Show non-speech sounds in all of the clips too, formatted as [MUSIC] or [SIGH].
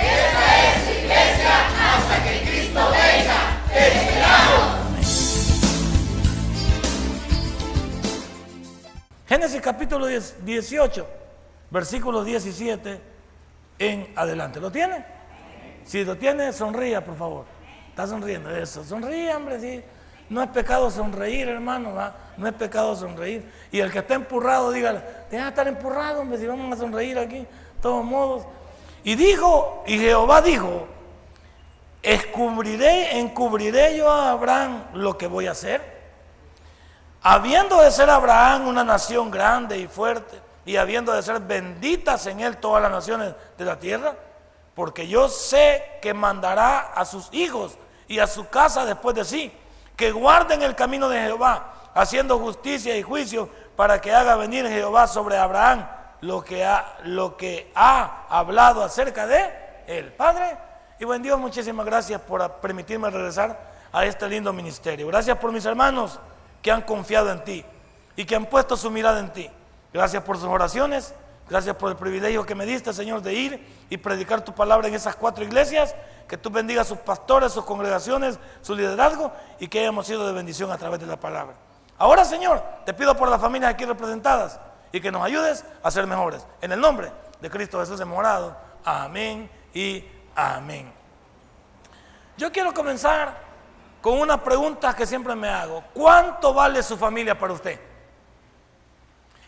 Esta es iglesia hasta que Cristo venga. ¡Te! Génesis capítulo 10 18, versículo 17 en adelante. ¿Lo tiene? Si lo tiene, sonría, por favor. Está sonriendo, eso. Sonríe, hombre, sí. No es pecado sonreír, hermano, ¿va? no es pecado sonreír. Y el que está empurrado, dígale, deja de estar empurrado, hombre, si vamos a sonreír aquí, de todos modos. Y dijo, y Jehová dijo, escubriré, encubriré yo a Abraham lo que voy a hacer. Habiendo de ser Abraham una nación grande y fuerte, y habiendo de ser benditas en él todas las naciones de la tierra, porque yo sé que mandará a sus hijos y a su casa después de sí, que guarden el camino de Jehová, haciendo justicia y juicio, para que haga venir Jehová sobre Abraham lo que ha, lo que ha hablado acerca de él. Padre, y buen Dios, muchísimas gracias por permitirme regresar a este lindo ministerio. Gracias por mis hermanos que han confiado en ti y que han puesto su mirada en ti. Gracias por sus oraciones, gracias por el privilegio que me diste, Señor, de ir y predicar tu palabra en esas cuatro iglesias. Que tú bendigas a sus pastores, sus congregaciones, su liderazgo y que hayamos sido de bendición a través de la palabra. Ahora, Señor, te pido por las familias aquí representadas y que nos ayudes a ser mejores. En el nombre de Cristo Jesús de morado. Amén y amén. Yo quiero comenzar con una pregunta que siempre me hago. ¿Cuánto vale su familia para usted?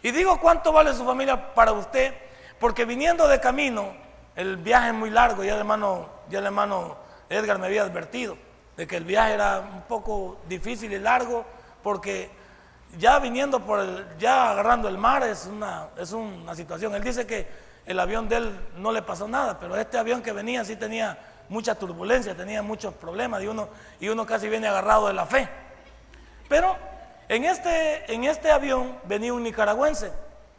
Y digo cuánto vale su familia para usted porque viniendo de camino, el viaje es muy largo, ya el hermano, ya el hermano Edgar me había advertido de que el viaje era un poco difícil y largo porque ya viniendo por el, ya agarrando el mar es una, es una situación. Él dice que el avión de él no le pasó nada, pero este avión que venía sí tenía mucha turbulencia, tenía muchos problemas y uno, y uno casi viene agarrado de la fe. Pero en este, en este avión venía un nicaragüense,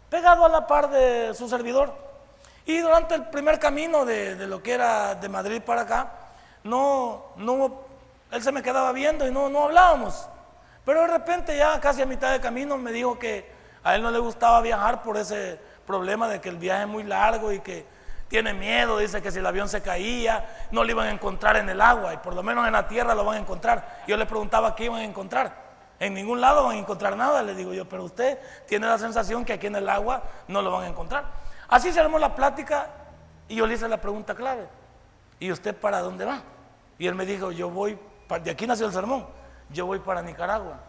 pegado a la par de su servidor. Y durante el primer camino de, de lo que era de Madrid para acá, no, no, él se me quedaba viendo y no, no hablábamos. Pero de repente ya casi a mitad de camino me dijo que a él no le gustaba viajar por ese problema de que el viaje es muy largo y que tiene miedo, dice que si el avión se caía no lo iban a encontrar en el agua y por lo menos en la tierra lo van a encontrar. Yo le preguntaba qué iban a encontrar. En ningún lado van a encontrar nada, le digo yo, pero usted tiene la sensación que aquí en el agua no lo van a encontrar. Así se armó la plática y yo le hice la pregunta clave. ¿Y usted para dónde va? Y él me dijo, yo voy, de aquí nació el sermón yo voy para Nicaragua.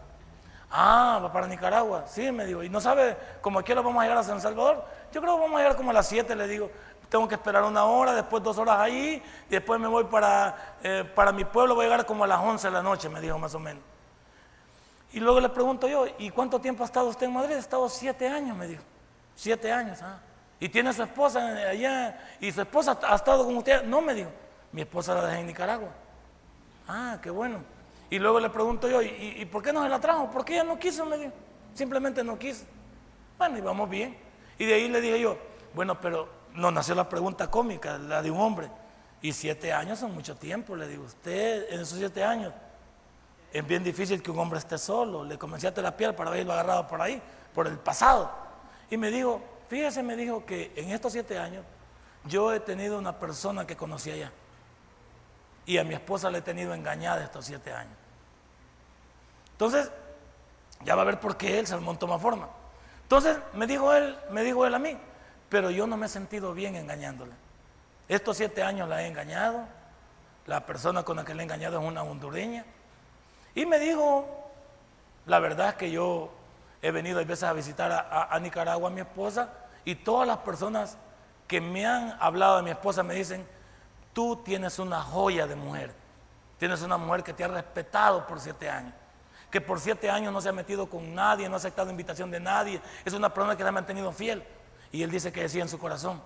Ah, va para Nicaragua. Sí, me dijo. ¿Y no sabe cómo aquí lo vamos a llegar a San Salvador? Yo creo que vamos a llegar como a las 7, le digo. Tengo que esperar una hora, después dos horas ahí, y después me voy para, eh, para mi pueblo, voy a llegar como a las 11 de la noche, me dijo más o menos. Y luego le pregunto yo, ¿y cuánto tiempo ha estado usted en Madrid? He estado siete años, me dijo. Siete años, ah. ¿Y tiene su esposa allá? ¿Y su esposa ha estado con usted? No, me dijo. Mi esposa la dejé en Nicaragua. Ah, qué bueno. Y luego le pregunto yo, ¿y, por qué no se la trajo? Porque ella no quiso. Simplemente no quiso. Bueno, y vamos bien. Y de ahí le dije yo, bueno, pero nos nació la pregunta cómica, la de un hombre. Y siete años son mucho tiempo, le digo. Usted en esos siete años es bien difícil que un hombre esté solo. Le comencé a terapiar para haberlo agarrado por ahí, por el pasado. Y me dijo, fíjese, me dijo que en estos siete años yo he tenido una persona que conocí allá. Y a mi esposa le he tenido engañada estos siete años. Entonces, ya va a ver por qué el sermón toma forma. Entonces, me dijo él, me dijo él a mí, pero yo no me he sentido bien engañándole. Estos siete años la he engañado, la persona con la que le he engañado es una hondureña. Y me dijo, la verdad es que yo he venido a veces a visitar a, a Nicaragua a mi esposa y todas las personas que me han hablado de mi esposa me dicen, tú tienes una joya de mujer, tienes una mujer que te ha respetado por siete años que por siete años no se ha metido con nadie, no ha aceptado invitación de nadie. Es una persona que se ha mantenido fiel. Y él dice que decía en su corazón,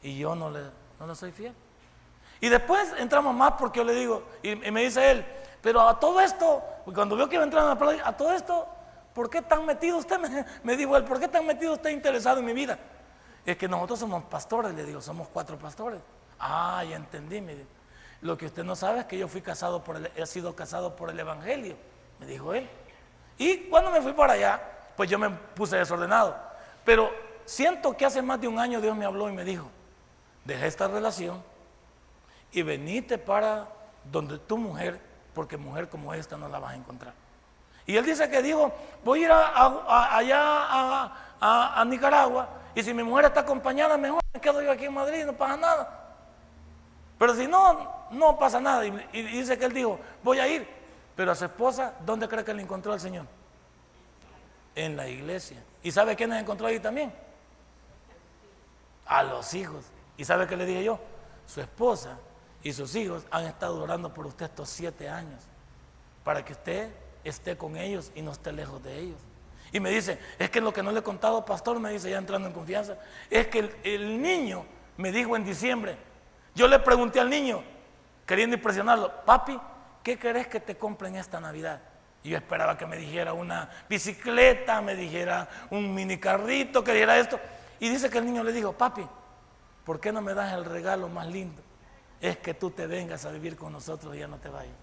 y yo no le, no le soy fiel. Y después entramos más porque yo le digo, y, me dice él, pero a todo esto, cuando veo que iba entrando a a todo esto, ¿por qué tan metido usted? [LAUGHS] Me, me dijo él, ¿por qué tan metido usted interesado en mi vida? Es que nosotros somos pastores, le digo, somos cuatro pastores. Ah, ya entendí, me dijo. Lo que usted no sabe es que yo fui casado por el, he sido casado por el Evangelio, me dijo él. Y cuando me fui para allá, pues yo me puse desordenado. Pero siento que hace más de un año Dios me habló y me dijo, deja esta relación y venite para donde tu mujer, porque mujer como esta no la vas a encontrar. Y él dice que dijo, voy a ir allá a Nicaragua y si mi mujer está acompañada, mejor me quedo yo aquí en Madrid, no pasa nada. Pero si no, no pasa nada. Y, dice que él dijo, voy a ir. Pero a su esposa, ¿dónde cree que le encontró al Señor? En la iglesia. ¿Y sabe quién le encontró ahí también? A los hijos. ¿Y sabe qué le dije yo? Su esposa y sus hijos han estado orando por usted estos siete años. Para que usted esté con ellos y no esté lejos de ellos. Y me dice, es que lo que no le he contado, pastor, me dice ya entrando en confianza, es que el, el niño me dijo en diciembre, yo le pregunté al niño, queriendo impresionarlo, papi, ¿qué querés que te compren esta Navidad? Y yo esperaba que me dijera una bicicleta, me dijera un mini carrito, que dijera esto. Y dice que el niño le dijo, papi, ¿por qué no me das el regalo más lindo? Es que tú te vengas a vivir con nosotros y ya no te vayas.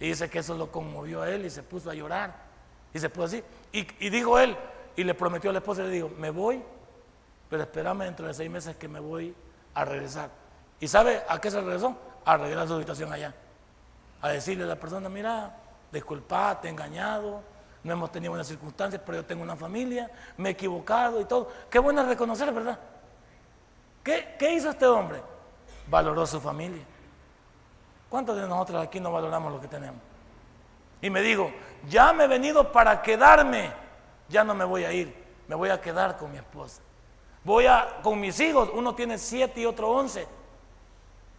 Y dice que eso lo conmovió a él y se puso a llorar. Y se puso así. Y, dijo él, y le prometió a la esposa, le dijo, me voy, pero espérame dentro de seis meses que me voy a regresar. ¿Y sabe a qué se regresó? A arreglar su situación allá. A decirle a la persona, mira, disculpa, te he engañado, no hemos tenido buenas circunstancias, pero yo tengo una familia, me he equivocado y todo. Qué bueno reconocer, ¿verdad? ¿Qué, ¿Qué hizo este hombre? Valoró su familia. ¿Cuántos de nosotros aquí no valoramos lo que tenemos? Y me digo, ya me he venido para quedarme, ya no me voy a ir, me voy a quedar con mi esposa. Voy a, con mis hijos, uno tiene siete y otro once.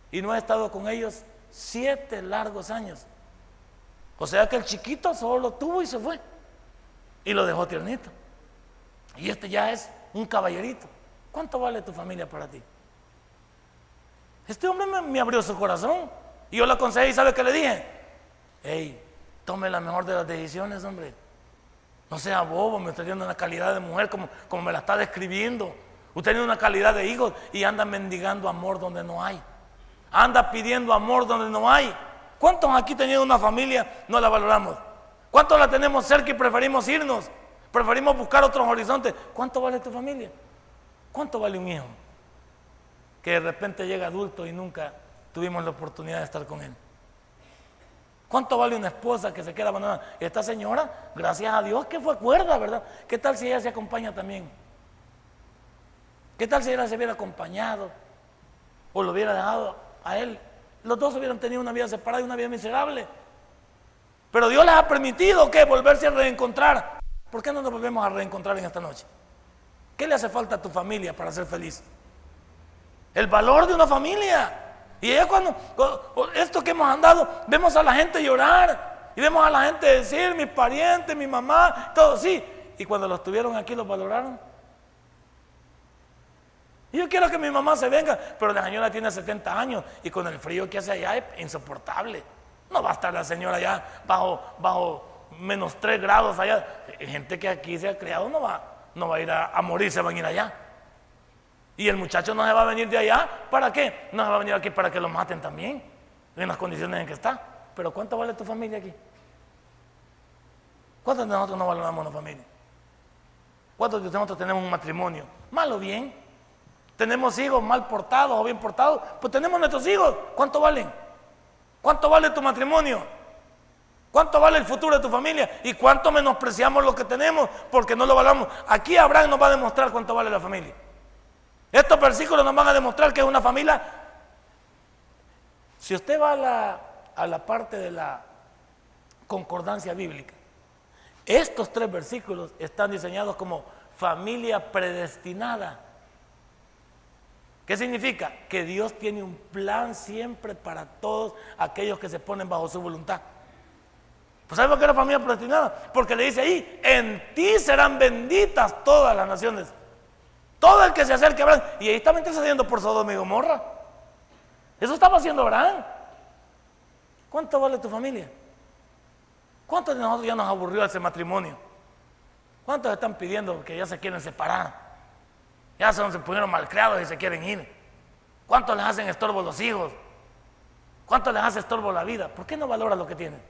Y no he estado con ellos siete largos años. O sea que el chiquito solo lo tuvo y se fue. Y lo dejó tiernito. Y este ya es un caballerito. ¿Cuánto vale tu familia para ti? Este hombre me, abrió su corazón. Y yo le aconsejé y ¿sabe qué le dije? Hey, tome la mejor de las decisiones, hombre. No sea bobo, me está dando una calidad de mujer como, como me la está describiendo. Usted tiene una calidad de hijos y anda mendigando amor donde no hay. Anda pidiendo amor donde no hay. ¿Cuántos aquí teniendo una familia no la valoramos? ¿Cuántos la tenemos cerca y preferimos irnos? Preferimos buscar otros horizontes. ¿Cuánto vale tu familia? ¿Cuánto vale un hijo? Que de repente llega adulto y nunca tuvimos la oportunidad de estar con él. ¿Cuánto vale una esposa que se queda abandonada? Esta señora, gracias a Dios que fue cuerda, ¿verdad? ¿Qué tal si ella se acompaña también? ¿Qué tal si ella se hubiera acompañado o lo hubiera dejado a él? Los dos hubieran tenido una vida separada y una vida miserable. Pero Dios les ha permitido que volverse a reencontrar. ¿Por qué no nos volvemos a reencontrar en esta noche? ¿Qué le hace falta a tu familia para ser feliz? El valor de una familia. Y es cuando, esto que hemos andado, vemos a la gente llorar y vemos a la gente decir, mi pariente, mi mamá, todo sí. Y cuando los tuvieron aquí, los valoraron. Yo quiero que mi mamá se venga, pero la señora tiene 70 años y con el frío que hace allá es insoportable. No va a estar la señora allá bajo, bajo menos 3 grados allá. Gente que aquí se ha criado no va, no va a ir a, morir, se van a ir allá. Y el muchacho no se va a venir de allá, ¿para qué? No se va a venir aquí para que lo maten también, en las condiciones en que está. Pero ¿cuánto vale tu familia aquí? ¿Cuántos de nosotros no valoramos la familia? ¿Cuántos de nosotros tenemos un matrimonio? Malo bien tenemos hijos mal portados o bien portados, pues tenemos nuestros hijos. ¿Cuánto valen? ¿Cuánto vale tu matrimonio? ¿Cuánto vale el futuro de tu familia? ¿Y cuánto menospreciamos lo que tenemos porque no lo valoramos? Aquí Abraham nos va a demostrar cuánto vale la familia. Estos versículos nos van a demostrar que es una familia. Si usted va a la, a la parte de la concordancia bíblica, estos tres versículos están diseñados como familia predestinada. ¿Qué significa? Que Dios tiene un plan siempre para todos aquellos que se ponen bajo su voluntad. Pues ¿sabes por qué la familia predestinada? Porque le dice ahí, en ti serán benditas todas las naciones. Todo el que se acerque a Abraham. Y ahí está intercediendo por Sodoma y Gomorra. Eso estaba haciendo Abraham. ¿Cuánto vale tu familia? ¿Cuántos de nosotros ya nos aburrió ese matrimonio? ¿Cuántos están pidiendo que ya se quieren separar? Ya se, se pusieron malcriados y se quieren ir. ¿Cuántos les hacen estorbo los hijos? ¿Cuántos les hace estorbo la vida? ¿Por qué no valora lo que tienen?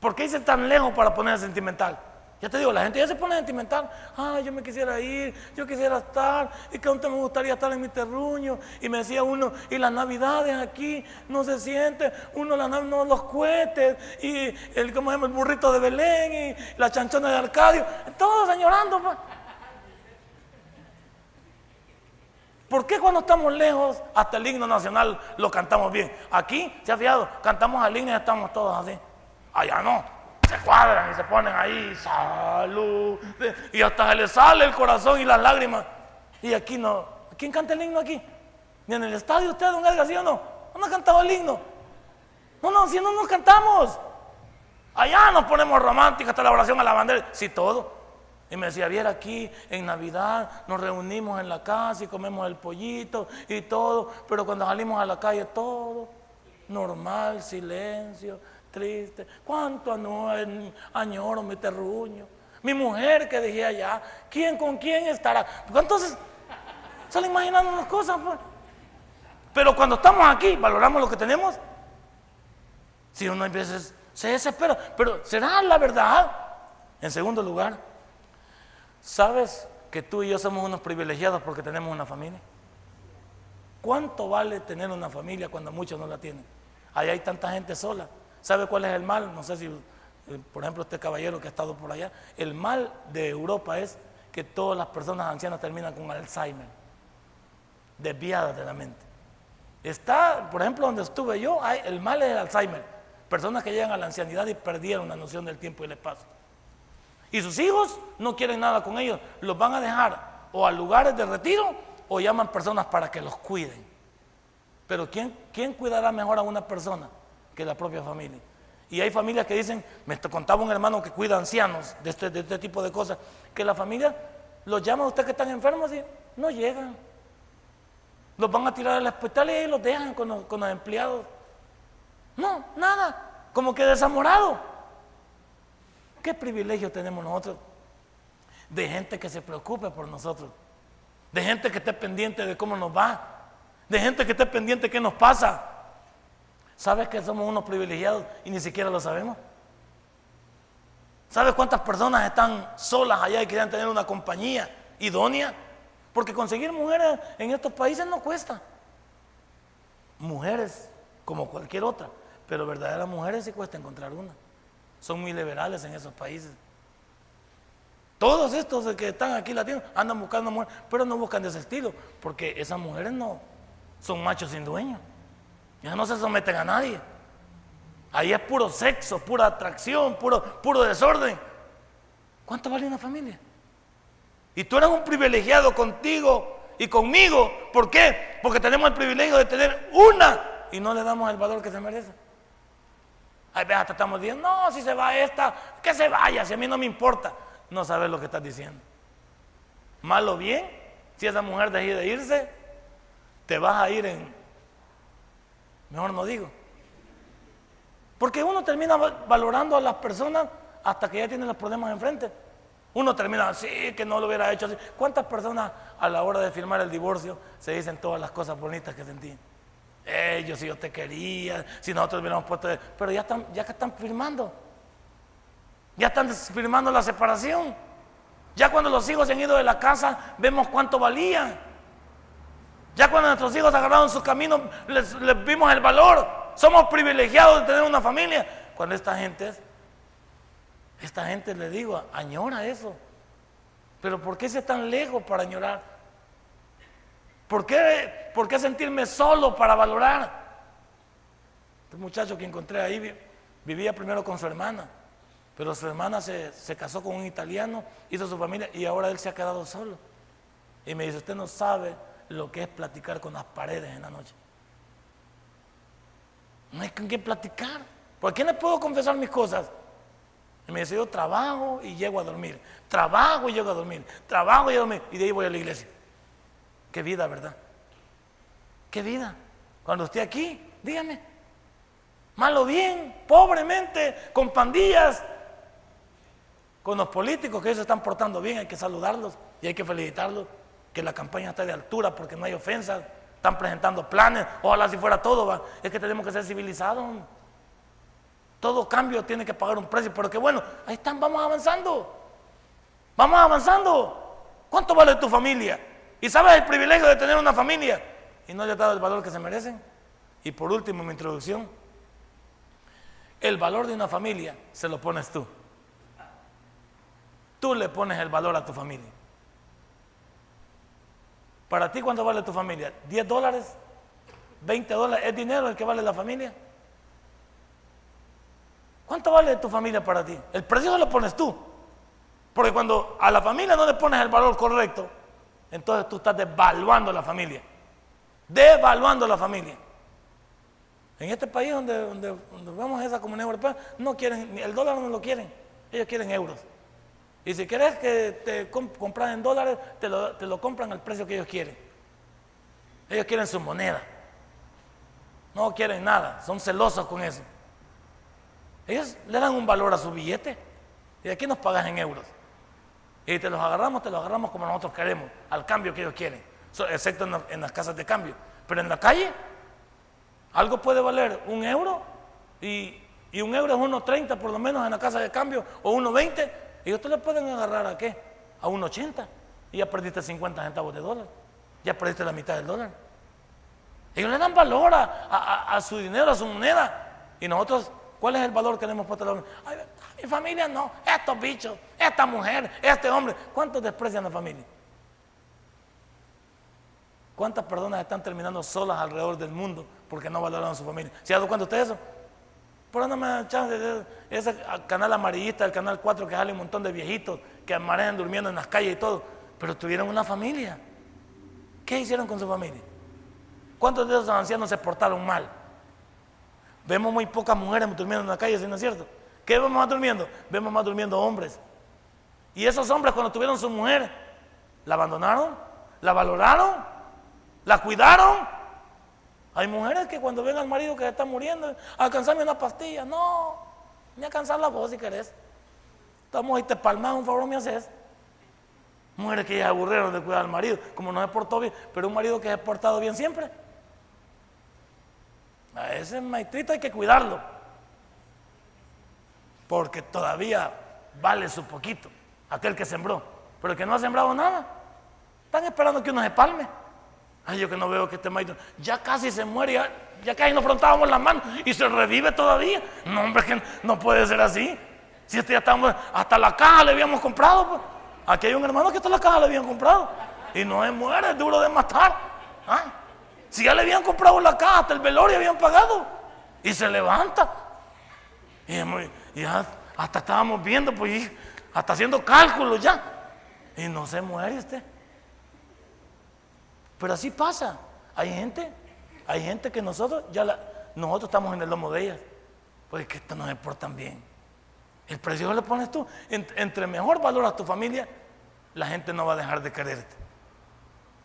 ¿Por qué irse tan lejos para ponerse sentimental? Ya te digo, la gente ya se pone sentimental. Ay, yo me quisiera ir, yo quisiera estar, y que aún me gustaría estar en mi terruño. Y me decía uno, y las navidades aquí no se siente, uno las no los cohetes, y el, ¿cómo se el burrito de Belén, y la chanchona de Arcadio, todos añorando. Pues. ¿Por qué cuando estamos lejos hasta el himno nacional lo cantamos bien? Aquí, se ha fijado, cantamos al himno y estamos todos así. Allá no se cuadran y se ponen ahí, salud, y hasta se les sale el corazón y las lágrimas. Y aquí no, ¿quién canta el himno aquí? Ni en el estadio usted, don Edgar, ¿sí o no? No ha cantado el himno. No, no, si no nos cantamos. Allá nos ponemos románticos hasta la oración a la bandera, sí, todo. Y me decía, viera aquí en Navidad nos reunimos en la casa y comemos el pollito y todo, pero cuando salimos a la calle todo normal, silencio, triste. ¿Cuánto añoro mi terruño? Mi mujer que dejé allá. ¿Quién con quién estará? Entonces, solo imaginando las cosas. Pues. Pero cuando estamos aquí, valoramos lo que tenemos. Si uno a veces se desespera, pero ¿será la verdad? En segundo lugar, ¿sabes que tú y yo somos unos privilegiados porque tenemos una familia? ¿Cuánto vale tener una familia cuando muchos no la tienen? Ahí hay tanta gente sola. ¿Sabe cuál es el mal? No sé si, eh, por ejemplo, este caballero que ha estado por allá. El mal de Europa es que todas las personas ancianas terminan con Alzheimer, desviadas de la mente. Está, por ejemplo, donde estuve yo, hay, el mal es el Alzheimer. Personas que llegan a la ancianidad y perdieron la noción del tiempo y el espacio. Y sus hijos no quieren nada con ellos. Los van a dejar o a lugares de retiro o llaman personas para que los cuiden. Pero ¿quién, quién cuidará mejor a una persona? que la propia familia. Y hay familias que dicen, me contaba un hermano que cuida ancianos de este, de este tipo de cosas, que la familia los llama a usted que están enfermos y no llegan. Los van a tirar al hospital y los dejan con los, con los empleados. No, nada, como que desamorado. ¿Qué privilegio tenemos nosotros de gente que se preocupe por nosotros? De gente que esté pendiente de cómo nos va, de gente que esté pendiente de qué nos pasa. ¿Sabes que somos unos privilegiados y ni siquiera lo sabemos? ¿Sabes cuántas personas están solas allá y quieren tener una compañía idónea? Porque conseguir mujeres en estos países no cuesta. Mujeres como cualquier otra, pero verdaderas mujeres sí cuesta encontrar una. Son muy liberales en esos países. Todos estos que están aquí latinos andan buscando mujeres, pero no buscan de ese estilo, porque esas mujeres no son machos sin dueño. Ya no se someten a nadie. Ahí es puro sexo, pura atracción, puro, puro desorden. ¿Cuánto vale una familia? Y tú eres un privilegiado contigo y conmigo. ¿Por qué? Porque tenemos el privilegio de tener una y no le damos el valor que se merece. Ahí veas, te estamos diciendo, no, si se va esta, que se vaya, si a mí no me importa. No sabes lo que estás diciendo. Mal o bien, si esa mujer decide de irse, te vas a ir en Mejor no digo. Porque uno termina valorando a las personas hasta que ya tienen los problemas enfrente. Uno termina así, que no lo hubiera hecho así. ¿Cuántas personas a la hora de firmar el divorcio se dicen todas las cosas bonitas que sentí? Ellos, si yo te quería, si nosotros hubiéramos puesto... Pero ya, están, ya que están firmando. Ya están firmando la separación. Ya cuando los hijos se han ido de la casa, vemos cuánto valían. Ya cuando nuestros hijos agarraron su camino, les, vimos el valor. Somos privilegiados de tener una familia. Cuando esta gente, esta gente le digo, añora eso. Pero ¿por qué se tan lejos para añorar? ¿Por qué, ¿Por qué sentirme solo para valorar? Este muchacho que encontré ahí vivía primero con su hermana, pero su hermana se, se casó con un italiano, hizo su familia y ahora él se ha quedado solo. Y me dice, usted no sabe lo que es platicar con las paredes en la noche. No hay con qué platicar. ¿Por qué no puedo confesar mis cosas? Y me dice, yo trabajo y llego a dormir. Trabajo y llego a dormir. Trabajo y llego a dormir. Y de ahí voy a la iglesia. Qué vida, ¿verdad? Qué vida. Cuando esté aquí, dígame. Malo bien, pobremente, con pandillas, con los políticos que ellos se están portando bien, hay que saludarlos y hay que felicitarlos, que la campaña está de altura porque no hay ofensas, están presentando planes, ojalá si fuera todo, es que tenemos que ser civilizados. Todo cambio tiene que pagar un precio, pero que bueno, ahí están, vamos avanzando. Vamos avanzando. ¿Cuánto vale tu familia? ¿Y sabes el privilegio de tener una familia? Y no le has dado el valor que se merecen. Y por último, mi introducción. El valor de una familia se lo pones tú. Tú le pones el valor a tu familia. Para ti, ¿cuánto vale tu familia? ¿10 dólares? ¿20 dólares? ¿Es dinero el que vale la familia? ¿Cuánto vale tu familia para ti? El precio lo pones tú. Porque cuando a la familia no le pones el valor correcto, entonces tú estás devaluando la familia. Devaluando la familia. En este país donde, donde, vamos a esa comunidad europea, no quieren, el dólar no lo quieren, ellos quieren euros. Y si quieres que te compras en dólares, te lo, te lo compran al precio que ellos quieren. Ellos quieren su moneda. No quieren nada, son celosos con eso. Ellos le dan un valor a su billete y aquí nos pagas en euros. Y te los agarramos, te los agarramos como nosotros queremos, al cambio que ellos quieren, excepto en, las casas de cambio. Pero en la calle, algo puede valer un euro y, un euro es 1.30 por lo menos en la casa de cambio o 1.20 y ustedes le pueden agarrar a qué? A 1.80 y ya perdiste 50 centavos de dólar, ya perdiste la mitad del dólar. Ellos le dan valor a su dinero, a su moneda y nosotros ¿Cuál es el valor que le hemos puesto a la familia? Mi familia no, estos bichos, esta mujer, este hombre. ¿Cuántos desprecian la familia? ¿Cuántas personas están terminando solas alrededor del mundo porque no valoran a su familia? ¿Se ha dado cuenta usted eso? Por no me dan chance de ese canal amarillista, el canal 4 que sale un montón de viejitos que manejan durmiendo en las calles y todo, pero tuvieron una familia. ¿Qué hicieron con su familia? ¿Cuántos de esos ancianos se portaron mal? Vemos muy pocas mujeres durmiendo en la calle, no es cierto? ¿Qué vemos más durmiendo? Vemos más durmiendo hombres. Y esos hombres cuando tuvieron su mujer, la abandonaron, la valoraron, la cuidaron. Hay mujeres que cuando ven al marido que se está muriendo, alcanzame una pastilla. No, ni alcanzar la voz si querés. Estamos ahí, te palmas, un favor me haces. Mujeres que ya se aburrieron de cuidar al marido, como no se portó bien, pero un marido que se ha portado bien siempre. A ese maestrito hay que cuidarlo. Porque todavía vale su poquito, aquel que sembró. Pero el que no ha sembrado nada, están esperando que uno se palme. Ay, yo que no veo que este maestro ya casi se muere, ya, casi nos frontábamos las manos y se revive todavía. No, hombre, que no puede ser así. Si este ya estamos, hasta la caja le habíamos comprado. Pues. Aquí hay un hermano que hasta la caja le habían comprado. Y no se muere, es duro de matar. ¿Ah? Si ya le habían comprado la caja, hasta el velorio habían pagado. Y se levanta. Y, ya hasta estábamos viendo, pues, hasta haciendo cálculos ya. Y no se muere usted. Pero así pasa. Hay gente, hay gente que nosotros ya nosotros estamos en el lomo de ellas. Pues que esto no se portan bien. El precio le pones tú. entre mejor valoras tu familia, la gente no va a dejar de quererte.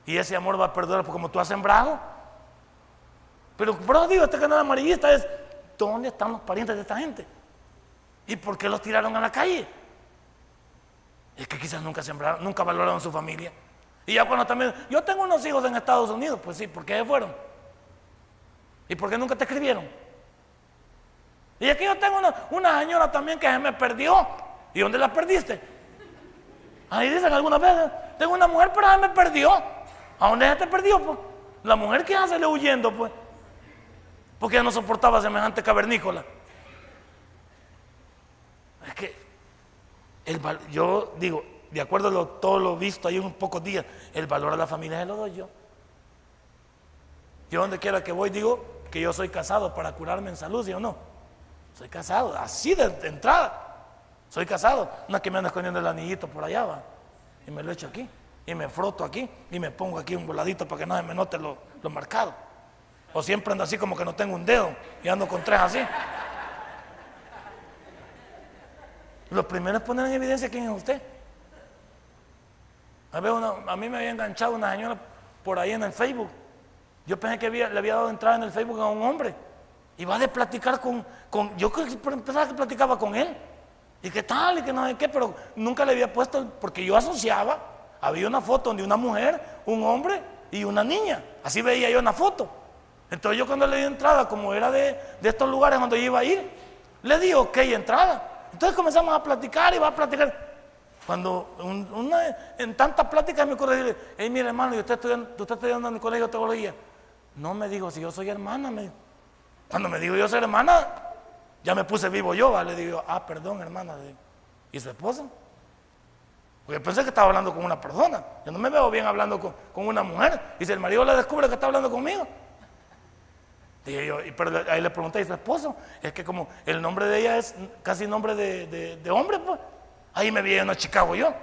Y ese amor va a perdurar como tú has sembrado, pero por eso digo, este canal amarillista es, ¿dónde están los parientes de esta gente? ¿Y por qué los tiraron a la calle? Es que quizás nunca sembraron, nunca valoraron su familia. Y ya cuando también, yo tengo unos hijos en Estados Unidos, pues sí, ¿por qué fueron? ¿Y por qué nunca te escribieron? Y aquí yo tengo una, señora también que me perdió. ¿Y dónde la perdiste? Ahí dicen algunas veces, tengo una mujer pero me perdió. ¿A dónde se te perdió? Pues? La mujer que hace le huyendo, pues porque ya no soportaba semejante cavernícola. Es que el, yo digo, de acuerdo a todo lo visto ahí en pocos días, el valor a la familia se lo doy yo. Yo donde quiera que voy digo que yo soy casado para curarme en salud, ¿sí o no? Soy casado, así de, entrada. Soy casado. No es que me ande escondiendo el anillito por allá, va. Y me lo echo aquí. Y me froto aquí. Y me pongo aquí un voladito para que se me note lo, lo marcado. O siempre ando así como que no tengo un dedo y ando con tres así. Lo primero es poner en evidencia quién es usted. A, mí me había enganchado una señora por ahí en el Facebook Yo pensé que le había dado entrada en el Facebook a un hombre. Y va de platicar con, con yo pensaba que platicaba con él. Y qué tal, y que no sé qué, pero nunca le había puesto, porque yo asociaba, había una foto donde una mujer, un hombre y una niña. Así veía yo una foto. Entonces yo cuando le di entrada, como era de, estos lugares donde yo iba a ir, le di ok entrada. Entonces comenzamos a platicar y va a platicar. Cuando en tantas pláticas me ocurre decirle, hey, mire hermano, ¿y usted, estudiando, estudiando en el colegio de teología? No me dijo, si yo soy hermana, Cuando me dijo yo soy hermana, ya me puse vivo yo, le digo, ah, perdón hermana. ¿Y su esposa? Porque pensé que estaba hablando con una persona. Yo no me veo bien hablando con, con una mujer. Y si el marido le descubre que está hablando conmigo, Dije yo, pero ahí le pregunté a su esposo, es que como el nombre de ella es casi nombre de, hombre, pues. Ahí me vi en Chicago yo.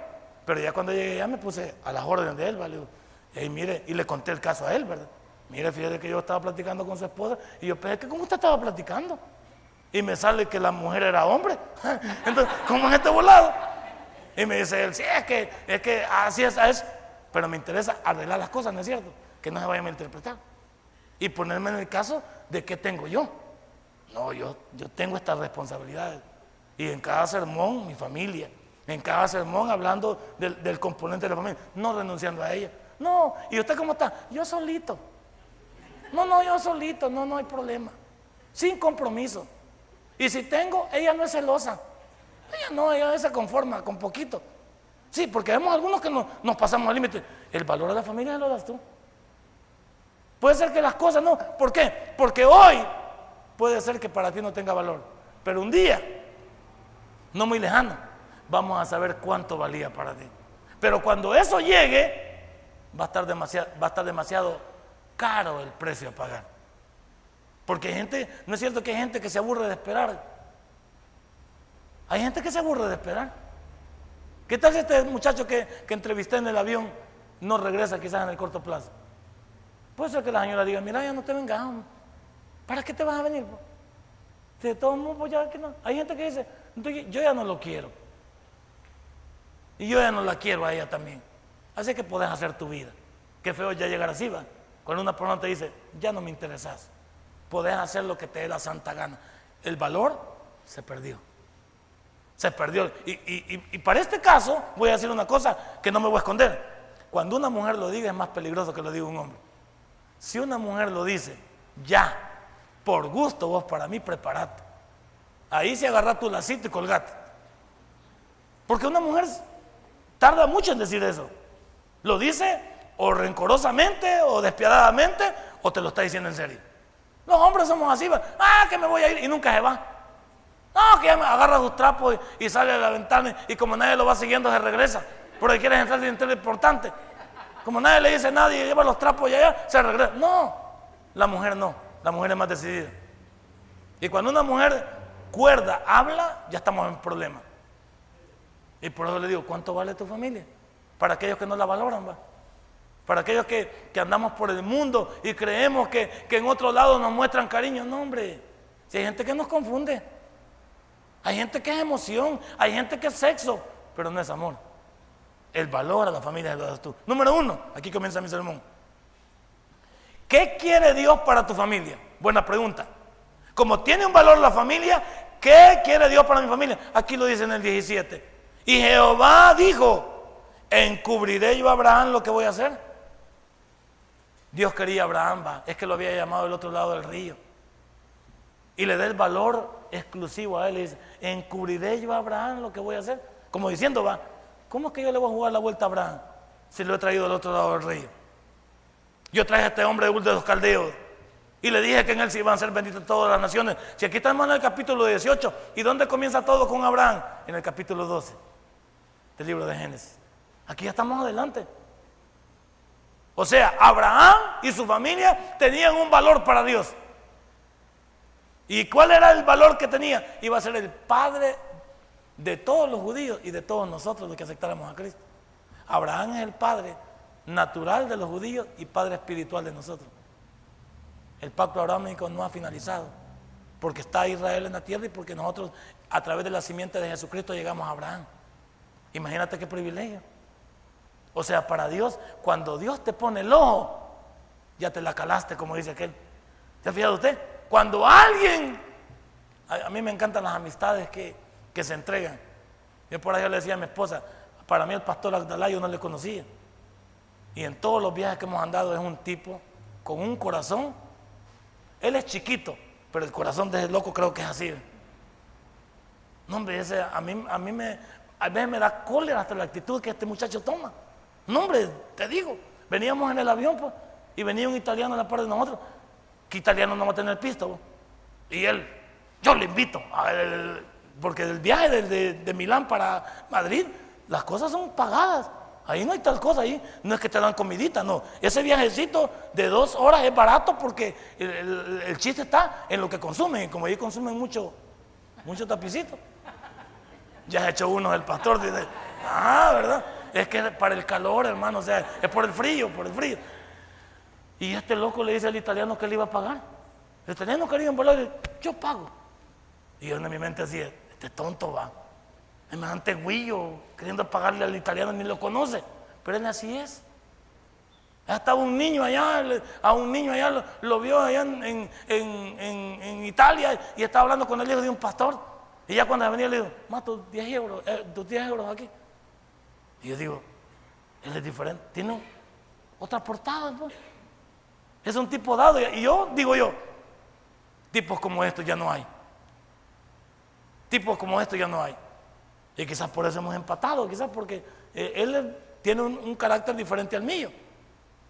Pero ya cuando llegué ya me puse a las órdenes de él, ¿vale? Y ahí mire, y le conté el caso a él, ¿verdad? Mire, fíjate que yo estaba platicando con su esposa y yo pensé que cómo usted estaba platicando. Y me sale que la mujer era hombre. [LAUGHS] Entonces, ¿cómo es este volado? Y me dice él, sí, es que, es que así es, es. Pero me interesa arreglar las cosas, ¿no es cierto? Que no se vayan a interpretar y ponerme en el caso de qué tengo yo. No, yo, yo tengo estas responsabilidades. Y en cada sermón, mi familia. En cada sermón hablando del, componente de la familia. No renunciando a ella. No, ¿y usted cómo está? Yo solito. No, no, yo solito. No, no hay problema. Sin compromiso. Y si tengo, ella no es celosa. Ella no, ella se conforma con poquito. Sí, porque vemos algunos que nos, nos pasamos al límite. El valor de la familia lo das tú. Puede ser que las cosas no. ¿Por qué? Porque hoy puede ser que para ti no tenga valor. Pero un día, no muy lejano, vamos a saber cuánto valía para ti. Pero cuando eso llegue, va a estar demasiado, va a estar demasiado caro el precio a pagar. Porque hay gente, no es cierto que hay gente que se aburre de esperar. Hay gente que se aburre de esperar. ¿Qué tal si este muchacho que, que entrevisté en el avión no regresa quizás en el corto plazo? Puede ser que la señora diga, mira, ya no te vengas, ¿para qué te vas a venir? De todos modos, pues ya que no. Hay gente que dice, yo ya no lo quiero. Y yo ya no la quiero a ella también. Así que puedes hacer tu vida. Qué feo ya llegar así, va. Cuando una persona te dice, ya no me interesas. Puedes hacer lo que te dé la santa gana. El valor se perdió. Se perdió. Y, y para este caso, voy a decir una cosa que no me voy a esconder. Cuando una mujer lo diga es más peligroso que lo diga un hombre. Si una mujer lo dice, ya, por gusto vos para mí preparate. Ahí se agarra tu lacito y colgate. Porque una mujer tarda mucho en decir eso. Lo dice o rencorosamente o despiadadamente o te lo está diciendo en serio. Los hombres somos así, ah, que me voy a ir y nunca se va. No, que ya me agarra sus trapos y, sale a la ventana y como nadie lo va siguiendo se regresa. Porque quiere entrar en lo importante. Como nadie le dice a nadie, lleva los trapos y allá, se regresa. No, la mujer no, la mujer es más decidida. Y cuando una mujer cuerda habla, ya estamos en problema. Y por eso le digo, ¿cuánto vale tu familia? Para aquellos que no la valoran, va. Para aquellos que, andamos por el mundo y creemos que, que en otro lado nos muestran cariño. No, hombre, si hay gente que nos confunde. Hay gente que es emoción, hay gente que es sexo, pero no es amor. El valor a la familia das tú. Número uno, aquí comienza mi sermón. ¿Qué quiere Dios para tu familia? Buena pregunta. Como tiene un valor la familia, ¿qué quiere Dios para mi familia? Aquí lo dice en el 17. Y Jehová dijo, encubriré yo a Abraham lo que voy a hacer. Dios quería a Abraham, va, es que lo había llamado del otro lado del río. Y le da el valor exclusivo a él. Y dice, encubriré yo a Abraham lo que voy a hacer. Como diciendo, va, ¿Cómo es que yo le voy a jugar la vuelta a Abraham si lo he traído del otro lado del río? Yo traje a este hombre de los caldeos y le dije que en él se iban a ser benditas todas las naciones. Si aquí estamos en el capítulo 18, ¿y dónde comienza todo con Abraham? En el capítulo 12 del libro de Génesis. Aquí ya estamos adelante. O sea, Abraham y su familia tenían un valor para Dios. ¿Y cuál era el valor que tenía? Iba a ser el padre de todos los judíos y de todos nosotros los que aceptáramos a Cristo. Abraham es el padre natural de los judíos y padre espiritual de nosotros. El pacto abrahámico no ha finalizado, porque está Israel en la tierra y porque nosotros a través de la simiente de Jesucristo llegamos a Abraham. Imagínate qué privilegio. O sea, para Dios, cuando Dios te pone el ojo, ya te la calaste, como dice aquel. ¿Se ha fijado usted? Cuando alguien, a, mí me encantan las amistades que, que se entregan. Yo por allá le decía a mi esposa, para mí el pastor Agdalá yo no le conocía. Y en todos los viajes que hemos andado es un tipo con un corazón. Él es chiquito, pero el corazón de ese loco creo que es así. No, hombre, ese, a, mí, a mí me, a veces me da cólera hasta la actitud que este muchacho toma. No, hombre, te digo, veníamos en el avión pues, y venía un italiano a la par de nosotros. ¿Qué italiano no va a tener pisto? Y él, yo le invito, a porque el viaje de, Milán para Madrid, las cosas son pagadas. Ahí no hay tal cosa, ahí no es que te dan comidita, no. Ese viajecito de dos horas es barato porque el, chiste está en lo que consumen. Y como ahí consumen mucho, mucho tapicito. Ya ha hecho uno del pastor, dice, ah, ¿verdad? Es que para el calor, hermano, o sea, es por el frío, por el frío. Y este loco le dice al italiano que le iba a pagar. El italiano quería en yo pago. Y yo en mi mente decía, este tonto va. Semejante guillo, queriendo pagarle al italiano, ni lo conoce. Pero él así es. Estaba un niño allá, a un niño allá lo, vio allá en, Italia y estaba hablando con el hijo de un pastor. Y ya cuando venía le dijo, mato 10 euros, eh, 10 euros aquí. Y yo digo, él es diferente, tiene otra portada. Pues. Es un tipo dado. Y yo digo yo, tipos como estos ya no hay. Tipos como estos ya no hay. Y quizás por eso hemos empatado, quizás porque eh, él tiene un, carácter diferente al mío.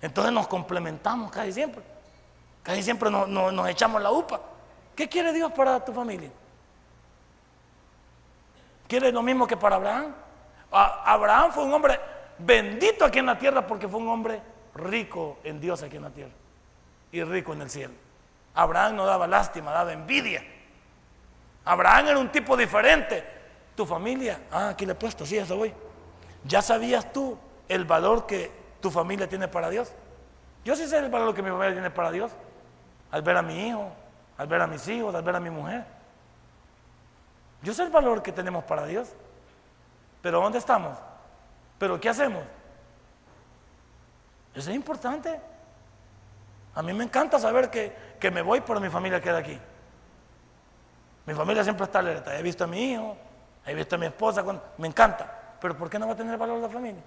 Entonces nos complementamos casi siempre. Casi siempre nos, echamos la upa. ¿Qué quiere Dios para tu familia? ¿Quiere lo mismo que para Abraham? Abraham fue un hombre bendito aquí en la tierra porque fue un hombre rico en Dios aquí en la tierra y rico en el cielo. Abraham no daba lástima, daba envidia. Abraham era un tipo diferente. Tu familia, ah, aquí le he puesto, sí, eso voy. ¿Ya sabías tú el valor que tu familia tiene para Dios? Yo sí sé el valor que mi familia tiene para Dios. Al ver a mi hijo, al ver a mis hijos, al ver a mi mujer. Yo sé el valor que tenemos para Dios. Pero ¿dónde estamos? ¿Pero qué hacemos? Eso es importante. A mí me encanta saber que, que me voy, pero mi familia queda aquí. Mi familia siempre está alerta. He visto a mi hijo, he visto a mi esposa, me encanta. Pero ¿por qué no va a tener valor la familia?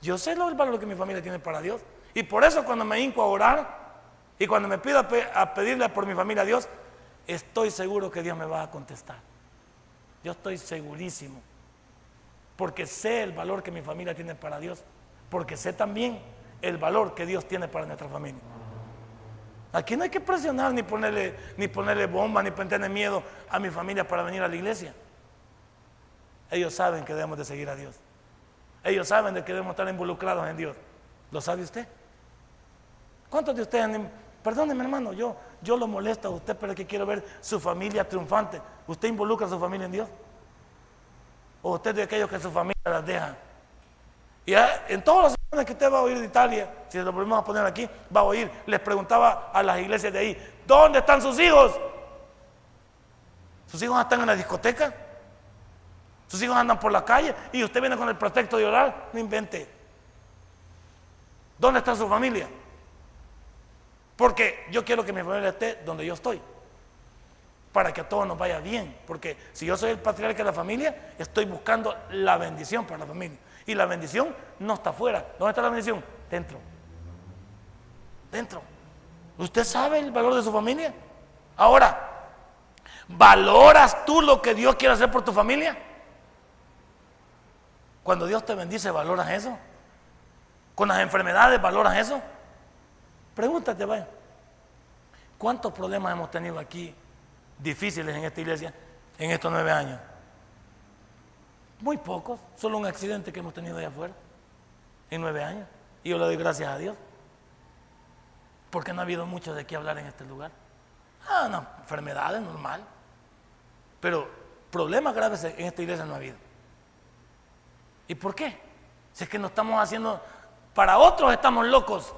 Yo sé el valor que mi familia tiene para Dios. Y por eso cuando me hinco a orar y cuando me pido a, pedirle por mi familia a Dios, estoy seguro que Dios me va a contestar. Yo estoy segurísimo. Porque sé el valor que mi familia tiene para Dios. Porque sé también el valor que Dios tiene para nuestra familia. Aquí no hay que presionar ni ponerle, ni ponerle bomba, ni ponerle miedo a mi familia para venir a la iglesia. Ellos saben que debemos de seguir a Dios. Ellos saben de que debemos estar involucrados en Dios. ¿Lo sabe usted? ¿Cuántos de ustedes, perdóneme hermano, yo, yo lo molesto a usted, pero es que quiero ver su familia triunfante. ¿Usted involucra a su familia en Dios? ¿O usted de aquellos que su familia las deja? Y en todas semanas que usted va a oír de Italia, si lo volvemos a poner aquí, va a oír, les preguntaba a las iglesias de ahí, ¿dónde están sus hijos? ¿Sus hijos están en la discoteca? ¿Sus hijos andan por la calle? Y usted viene con el pretexto de orar, no invente. ¿Dónde está su familia? Porque yo quiero que mi familia esté donde yo estoy. Para que a todos nos vaya bien. Porque si yo soy el patriarca de la familia, estoy buscando la bendición para la familia. Y la bendición no está afuera. ¿Dónde está la bendición? Dentro. Dentro. ¿Usted sabe el valor de su familia? Ahora, ¿valoras tú lo que Dios quiere hacer por tu familia? Cuando Dios te bendice, ¿valoras eso? Con las enfermedades, ¿valoras eso? Pregúntate, vaya. ¿Cuántos problemas hemos tenido aquí difíciles en esta iglesia en estos nueve años? Muy pocos, solo un accidente que hemos tenido allá afuera en nueve años. Y yo le doy gracias a Dios. Porque no ha habido mucho de qué hablar en este lugar. Ah, no, enfermedades, normal. Pero problemas graves en esta iglesia no ha habido. ¿Y por qué? Si es que no estamos haciendo, para otros estamos locos,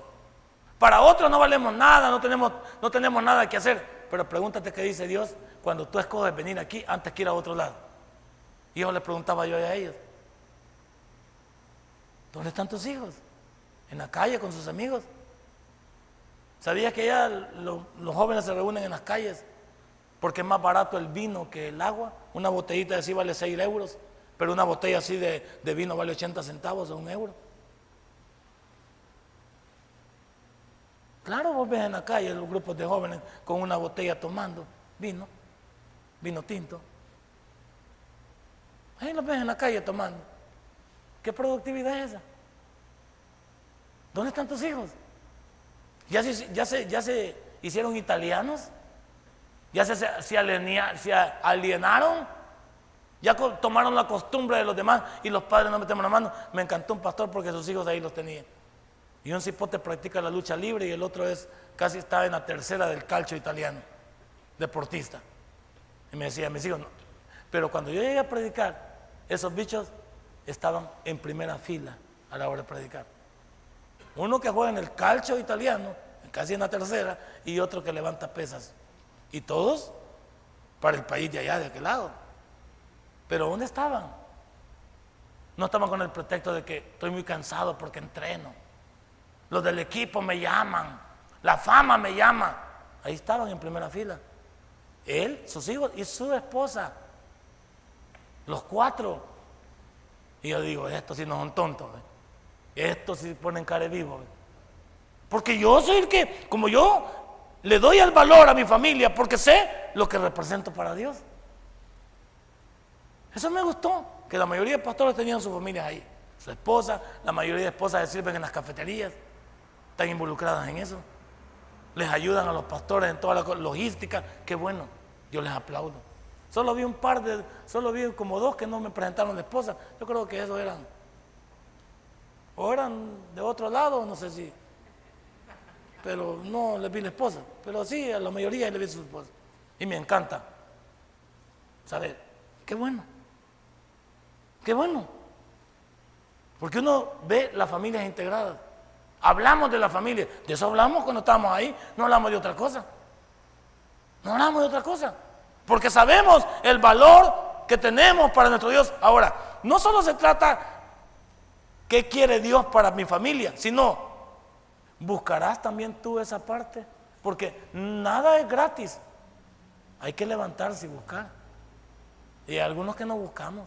para otros no valemos nada, no tenemos, no tenemos nada que hacer. Pero pregúntate qué dice Dios cuando tú escoges venir aquí antes que ir a otro lado. Y yo le preguntaba yo a ellos, ¿dónde están tus hijos? En la calle con sus amigos. ¿Sabías que ya los jóvenes se reúnen en las calles porque es más barato el vino que el agua? Una botellita así vale 6 euros, pero una botella así de, de vino vale 80 centavos o un euro. Claro, vos ves en la calle los grupos de jóvenes con una botella tomando vino, vino tinto. Ahí los ves en la calle tomando. ¿Qué productividad es esa? ¿Dónde están tus hijos? ¿Ya se, hicieron italianos? ¿Ya se, alienaron? ¿Ya tomaron la costumbre de los demás y los padres no metemos la mano? Me encantó un pastor porque sus hijos ahí los tenían. Y un cipote practica la lucha libre y el otro es casi estaba en la tercera del calcio italiano, deportista. Y me decía, mis hijos, no. Pero cuando yo llegué a predicar, esos bichos estaban en primera fila a la hora de predicar. Uno que juega en el calcio italiano, casi en la tercera, y otro que levanta pesas. Y todos para el país de allá, de aquel lado. Pero ¿dónde estaban? No estaban con el pretexto de que estoy muy cansado porque entreno los del equipo me llaman, la fama me llama. Ahí estaban en primera fila. Él, sus hijos y su esposa. Los cuatro. Y yo digo, estos sí no son tontos. Estos sí ponen cara vivo. Porque yo soy el que, como yo le doy el valor a mi familia, porque sé lo que represento para Dios. Eso me gustó, que la mayoría de pastores tenían sus familias ahí. Su esposa, la mayoría de esposas sirven en las cafeterías están involucradas en eso. Les ayudan a los pastores en toda la logística. Qué bueno, yo les aplaudo. Solo vi un par de, solo vi como dos que no me presentaron de esposa. Yo creo que esos eran, o eran de otro lado, no sé si. Pero no les vi la esposa. Pero sí, a la mayoría les vi su esposa. Y me encanta. ¿Sabes? Qué bueno. Qué bueno. Porque uno ve las familias integradas. Hablamos de la familia. De eso hablamos cuando estamos ahí. No hablamos de otra cosa. No hablamos de otra cosa. Porque sabemos el valor que tenemos para nuestro Dios. Ahora, no solo se trata qué quiere Dios para mi familia, sino buscarás también tú esa parte. Porque nada es gratis. Hay que levantarse y buscar. Y hay algunos que no buscamos.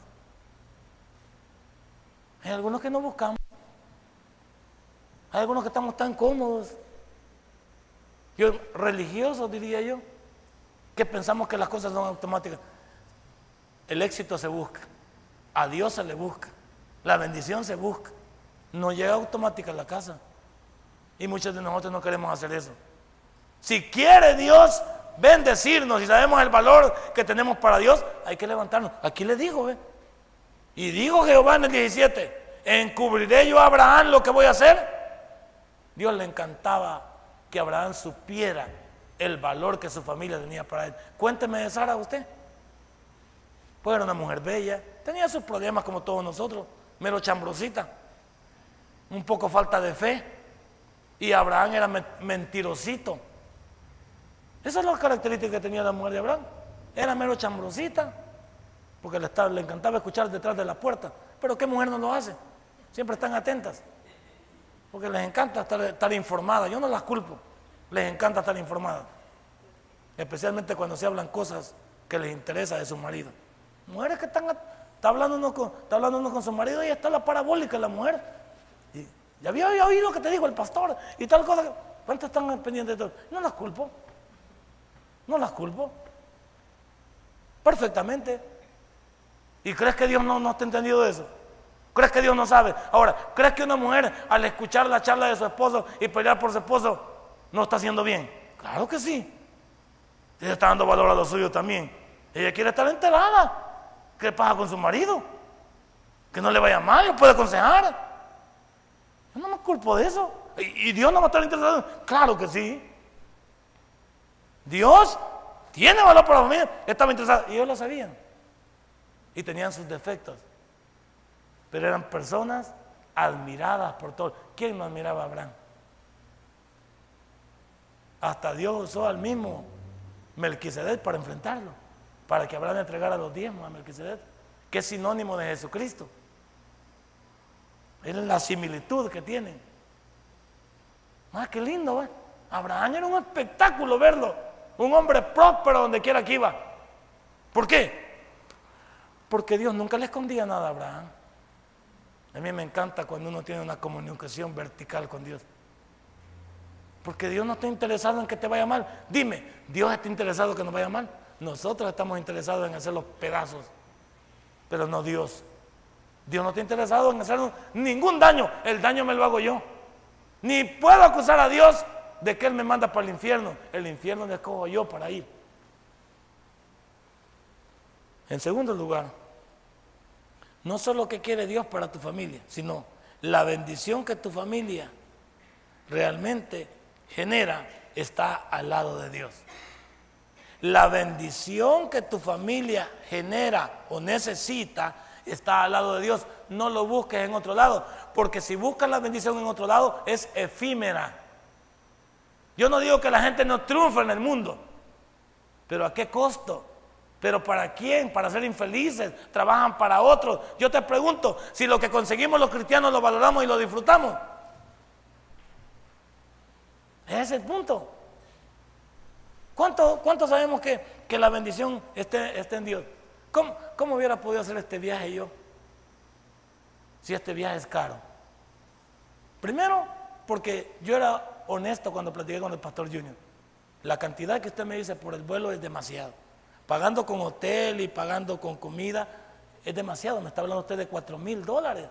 Hay algunos que no buscamos. Hay algunos que estamos tan cómodos, yo, religiosos diría yo, que pensamos que las cosas son automáticas. El éxito se busca, a Dios se le busca, la bendición se busca, no llega automática a la casa. Y muchos de nosotros no queremos hacer eso. Si quiere Dios bendecirnos y sabemos el valor que tenemos para Dios, hay que levantarnos. Aquí le digo, ¿eh? Y digo Jehová en el 17, encubriré yo a Abraham lo que voy a hacer Dios le encantaba que Abraham supiera el valor que su familia tenía para él. Cuénteme de Sara usted. Pues era una mujer bella, tenía sus problemas como todos nosotros, mero chambrosita, un poco falta de fe. Y Abraham era mentirosito. Esa es la característica que tenía la mujer de Abraham. Era mero chambrosita, porque le, encantaba escuchar detrás de la puerta. Pero ¿qué mujer no lo hace? Siempre están atentas porque les encanta estar, informadas. Yo no las culpo, les encanta estar informadas. Especialmente cuando se hablan cosas que les interesa de su marido. Mujeres que están, está hablando uno con, está hablando con su marido y está la parabólica la mujer. Y, ya había oído lo que te dijo el pastor y tal cosa. ¿Cuántas están pendientes de todo? No las culpo. No las culpo. Perfectamente. ¿Y crees que Dios no, no está entendido eso? ¿Crees que Dios no sabe? Ahora, ¿crees que una mujer al escuchar la charla de su esposo y pelear por su esposo no está haciendo bien? Claro que sí. Ella está dando valor a lo suyo también. Ella quiere estar enterada. ¿Qué pasa con su marido? Que no le vaya mal, lo puede aconsejar. Yo no me culpo de eso. ¿Y, Dios no va a estar interesado? Claro que sí. Dios tiene valor para la familia. Estaba interesado. Y ellos lo sabían. Y tenían sus defectos pero eran personas admiradas por todos. ¿Quién no admiraba a Abraham? Hasta Dios usó al mismo Melquisedec para enfrentarlo, para que Abraham entregara los diezmos a Melquisedec, que es sinónimo de Jesucristo. Es la similitud que tienen. Ah, qué lindo. Abraham era un espectáculo verlo. Un hombre próspero donde quiera que iba. ¿Por qué? Porque Dios nunca le escondía nada a Abraham. A mí me encanta cuando uno tiene una comunicación vertical con Dios. Porque Dios no está interesado en que te vaya mal. Dime, Dios está interesado en que nos vaya mal. Nosotros estamos interesados en hacer los pedazos, pero no Dios. Dios no está interesado en hacer ningún daño. El daño me lo hago yo. Ni puedo acusar a Dios de que Él me manda para el infierno. El infierno le escojo yo para ir. En segundo lugar, no solo que quiere Dios para tu familia, sino la bendición que tu familia realmente genera está al lado de Dios. La bendición que tu familia genera o necesita está al lado de Dios. No lo busques en otro lado, porque si buscas la bendición en otro lado es efímera. Yo no digo que la gente no triunfe en el mundo, pero ¿a qué costo? ¿Pero para quién? Para ser infelices, trabajan para otros. Yo te pregunto, si lo que conseguimos los cristianos lo valoramos y lo disfrutamos. Ese es el punto. ¿Cuánto, sabemos que, la bendición esté, en Dios? ¿Cómo, ¿Cómo hubiera podido hacer este viaje yo? Si este viaje es caro. Primero, porque yo era honesto cuando platiqué con el pastor Junior. La cantidad que usted me dice por el vuelo es demasiado. Pagando con hotel y pagando con comida es demasiado. Me está hablando usted de cuatro mil dólares.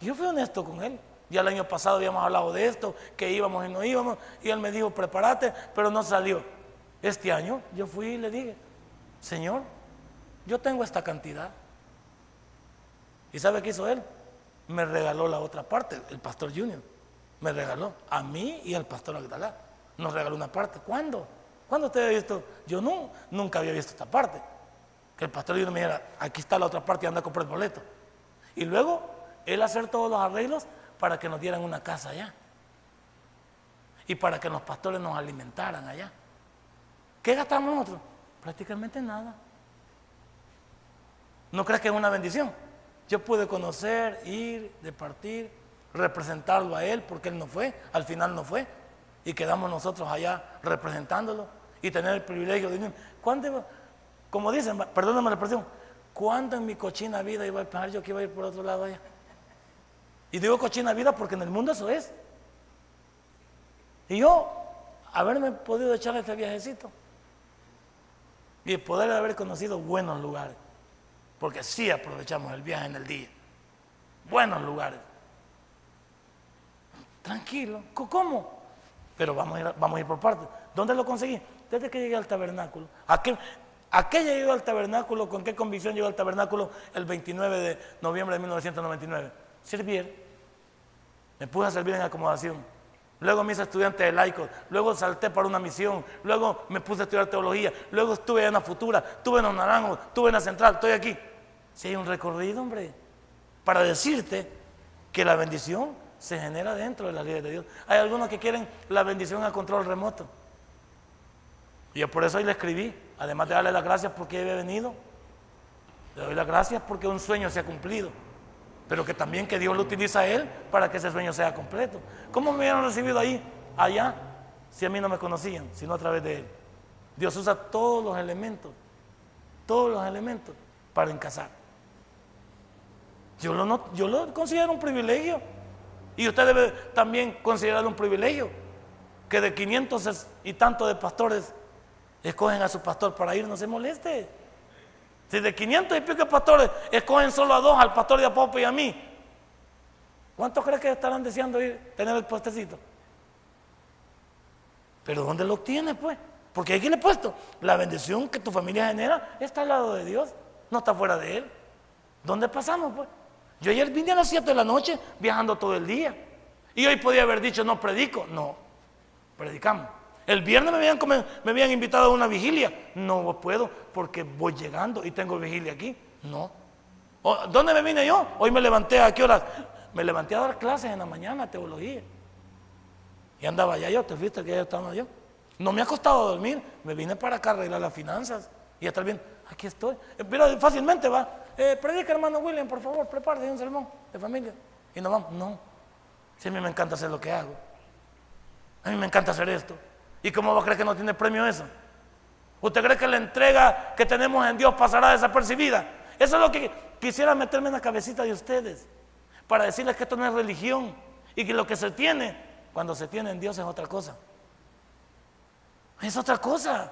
Yo fui honesto con él. Ya el año pasado habíamos hablado de esto, que íbamos y no íbamos, y él me dijo, prepárate, pero no salió. Este año yo fui y le dije, Señor, yo tengo esta cantidad. ¿Y sabe qué hizo él? Me regaló la otra parte, el pastor Junior. Me regaló a mí y al pastor Agdalá. Nos regaló una parte. ¿Cuándo? ¿Cuándo usted ha visto? Yo no, nunca había visto esta parte. Que el pastor Junior me dijera, aquí está la otra parte y anda a comprar el boleto. Y luego él hacer todos los arreglos para que nos dieran una casa allá. Y para que los pastores nos alimentaran allá. ¿Qué gastamos nosotros? Prácticamente nada. ¿No crees que es una bendición? Yo pude conocer, ir, departir, representarlo a él, porque él no fue, al final no fue, y quedamos nosotros allá representándolo y tener el privilegio de ¿Cuándo, como dicen, perdóname la expresión, ¿cuándo en mi cochina vida iba a pensar yo que iba a ir por otro lado allá? Y digo cochina vida porque en el mundo eso es. Y yo, haberme podido echar este viajecito y poder haber conocido buenos lugares, porque sí aprovechamos el viaje en el día. Buenos lugares. Tranquilo. ¿Cómo? Pero vamos a ir, vamos a ir por partes. ¿Dónde lo conseguí? Desde que llegué al tabernáculo. ¿A qué, ¿A llegué al tabernáculo? ¿Con qué convicción llegó al tabernáculo el 29 de noviembre de 1999? Servir me puse a servir en acomodación. Luego me hice estudiante de laico. Luego salté para una misión. Luego me puse a estudiar teología. Luego estuve en la futura. Estuve en los naranjos. Estuve en la central. Estoy aquí. Si hay un recorrido, hombre. Para decirte que la bendición se genera dentro de la ley de Dios. Hay algunos que quieren la bendición a control remoto. Y yo por eso hoy le escribí. Además de darle las gracias porque he venido. Le doy las gracias porque un sueño se ha cumplido pero que también que Dios lo utiliza a él para que ese sueño sea completo. ¿Cómo me hubieran recibido ahí, allá, si a mí no me conocían, sino a través de él? Dios usa todos los elementos, todos los elementos para encasar. Yo lo, yo lo considero un privilegio. Y usted debe también considerarlo un privilegio. Que de 500 y tanto de pastores escogen a su pastor para ir, no se moleste. Si de 500 y pico pastores escogen solo a dos, al pastor de Apopo y a mí, ¿cuántos crees que estarán deseando ir, tener el puestecito? Pero ¿dónde lo obtienes, pues? Porque aquí le he puesto, la bendición que tu familia genera está al lado de Dios, no está fuera de Él. ¿Dónde pasamos, pues? Yo ayer vine a las 7 de la noche viajando todo el día. Y hoy podía haber dicho, no predico. No, predicamos. El viernes me habían, me habían invitado a una vigilia. No puedo porque voy llegando y tengo vigilia aquí. No. ¿Dónde me vine yo? Hoy me levanté a qué horas? Me levanté a dar clases en la mañana, teología. Y andaba allá yo, te fuiste que ya estaba yo. No me ha costado dormir, me vine para acá a arreglar las finanzas y estar bien. Aquí estoy. Eh, fácilmente va. Eh, predica, hermano William, por favor, prepárate un sermón de familia. Y no vamos. No. Si a mí me encanta hacer lo que hago. A mí me encanta hacer esto. ¿Y cómo va a creer que no tiene premio eso? ¿Usted cree que la entrega que tenemos en Dios pasará desapercibida? Eso es lo que quisiera meterme en la cabecita de ustedes. Para decirles que esto no es religión. Y que lo que se tiene, cuando se tiene en Dios es otra cosa. Es otra cosa.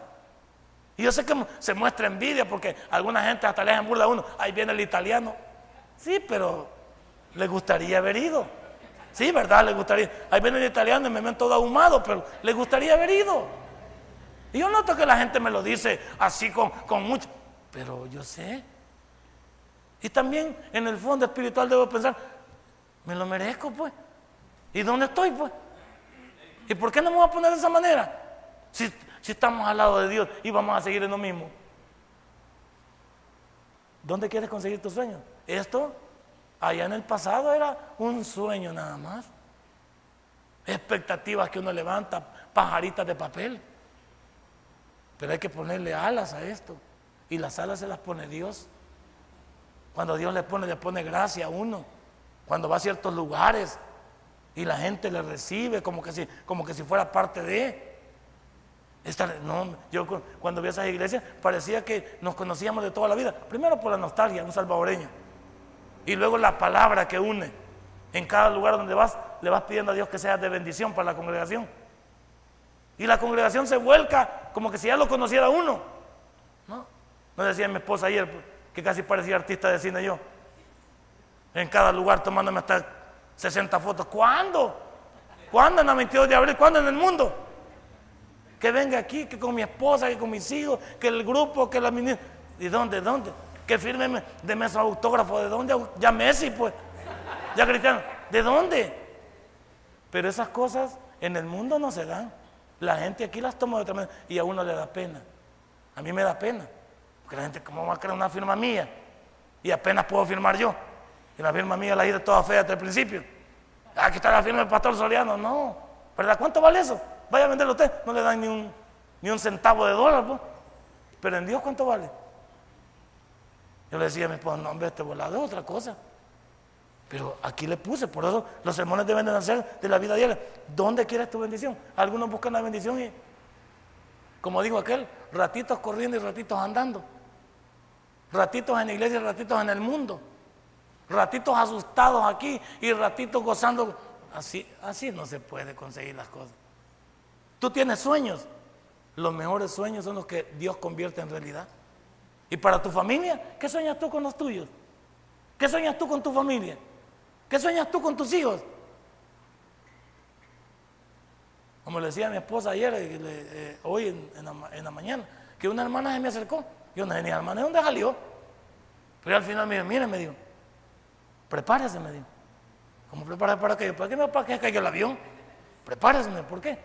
Y yo sé que se muestra envidia porque alguna gente hasta le burla a uno. Ahí viene el italiano. Sí, pero le gustaría haber ido. Sí, ¿verdad? Le gustaría. Ahí viene el italiano y me ven todo ahumado, pero le gustaría haber ido. Y yo noto que la gente me lo dice así con, con mucho. Pero yo sé. Y también en el fondo espiritual debo pensar, me lo merezco pues. ¿Y dónde estoy pues? ¿Y por qué no me voy a poner de esa manera? Si, si estamos al lado de Dios y vamos a seguir en lo mismo. ¿Dónde quieres conseguir tu sueño? Esto allá en el pasado era un sueño nada más. Expectativas que uno levanta, pajaritas de papel. Pero hay que ponerle alas a esto. Y las alas se las pone Dios. Cuando Dios le pone, le pone gracia a uno. Cuando va a ciertos lugares y la gente le recibe como que si, como que si fuera parte de. Esta, no, yo cuando vi esas iglesias parecía que nos conocíamos de toda la vida. Primero por la nostalgia, un salvadoreño. Y luego la palabra que une. En cada lugar donde vas, le vas pidiendo a Dios que sea de bendición para la congregación. Y la congregación se vuelca como que si ya lo conociera uno. ¿No? No decía mi esposa ayer, que casi parecía artista de cine yo. En cada lugar tomándome hasta 60 fotos. ¿Cuándo? ¿Cuándo en la 22 de abril? ¿Cuándo en el mundo? Que venga aquí, que con mi esposa, que con mis hijos, que el grupo, que la ministra. ¿Y dónde? ¿Dónde? Que firme de su autógrafo. ¿De dónde? Ya Messi, pues. Ya Cristiano. ¿De dónde? Pero esas cosas en el mundo no se dan. La gente aquí las toma de otra manera y a uno le da pena. A mí me da pena. Porque la gente, ¿cómo va a crear una firma mía? Y apenas puedo firmar yo. Y la firma mía la hice toda fea desde el principio. Aquí está la firma del pastor Soriano. No. ¿Verdad? ¿Cuánto vale eso? Vaya a venderlo usted. No le dan ni un, ni un centavo de dólar. Pues. Pero en Dios, ¿cuánto vale? Yo le decía a mi esposa, no, hombre, este volado es otra cosa. Pero aquí le puse, por eso los sermones deben de nacer de la vida diaria. ¿Dónde quieres tu bendición? Algunos buscan la bendición y, como digo aquel, ratitos corriendo y ratitos andando. Ratitos en la iglesia y ratitos en el mundo. Ratitos asustados aquí y ratitos gozando. Así, así no se puede conseguir las cosas. Tú tienes sueños. Los mejores sueños son los que Dios convierte en realidad. ¿Y para tu familia? ¿Qué sueñas tú con los tuyos? ¿Qué sueñas tú con tu familia? ¿Qué sueñas tú con tus hijos? Como le decía a mi esposa ayer, eh, eh, hoy en, la, mañana, que una hermana se me acercó. Yo no tenía hermana, ¿de dónde salió? Pero al final me dijo, mire, me dijo, prepárese, me dijo. ¿Cómo prepárese para qué? ¿Para qué me para que caiga el avión? Prepárese, ¿por qué?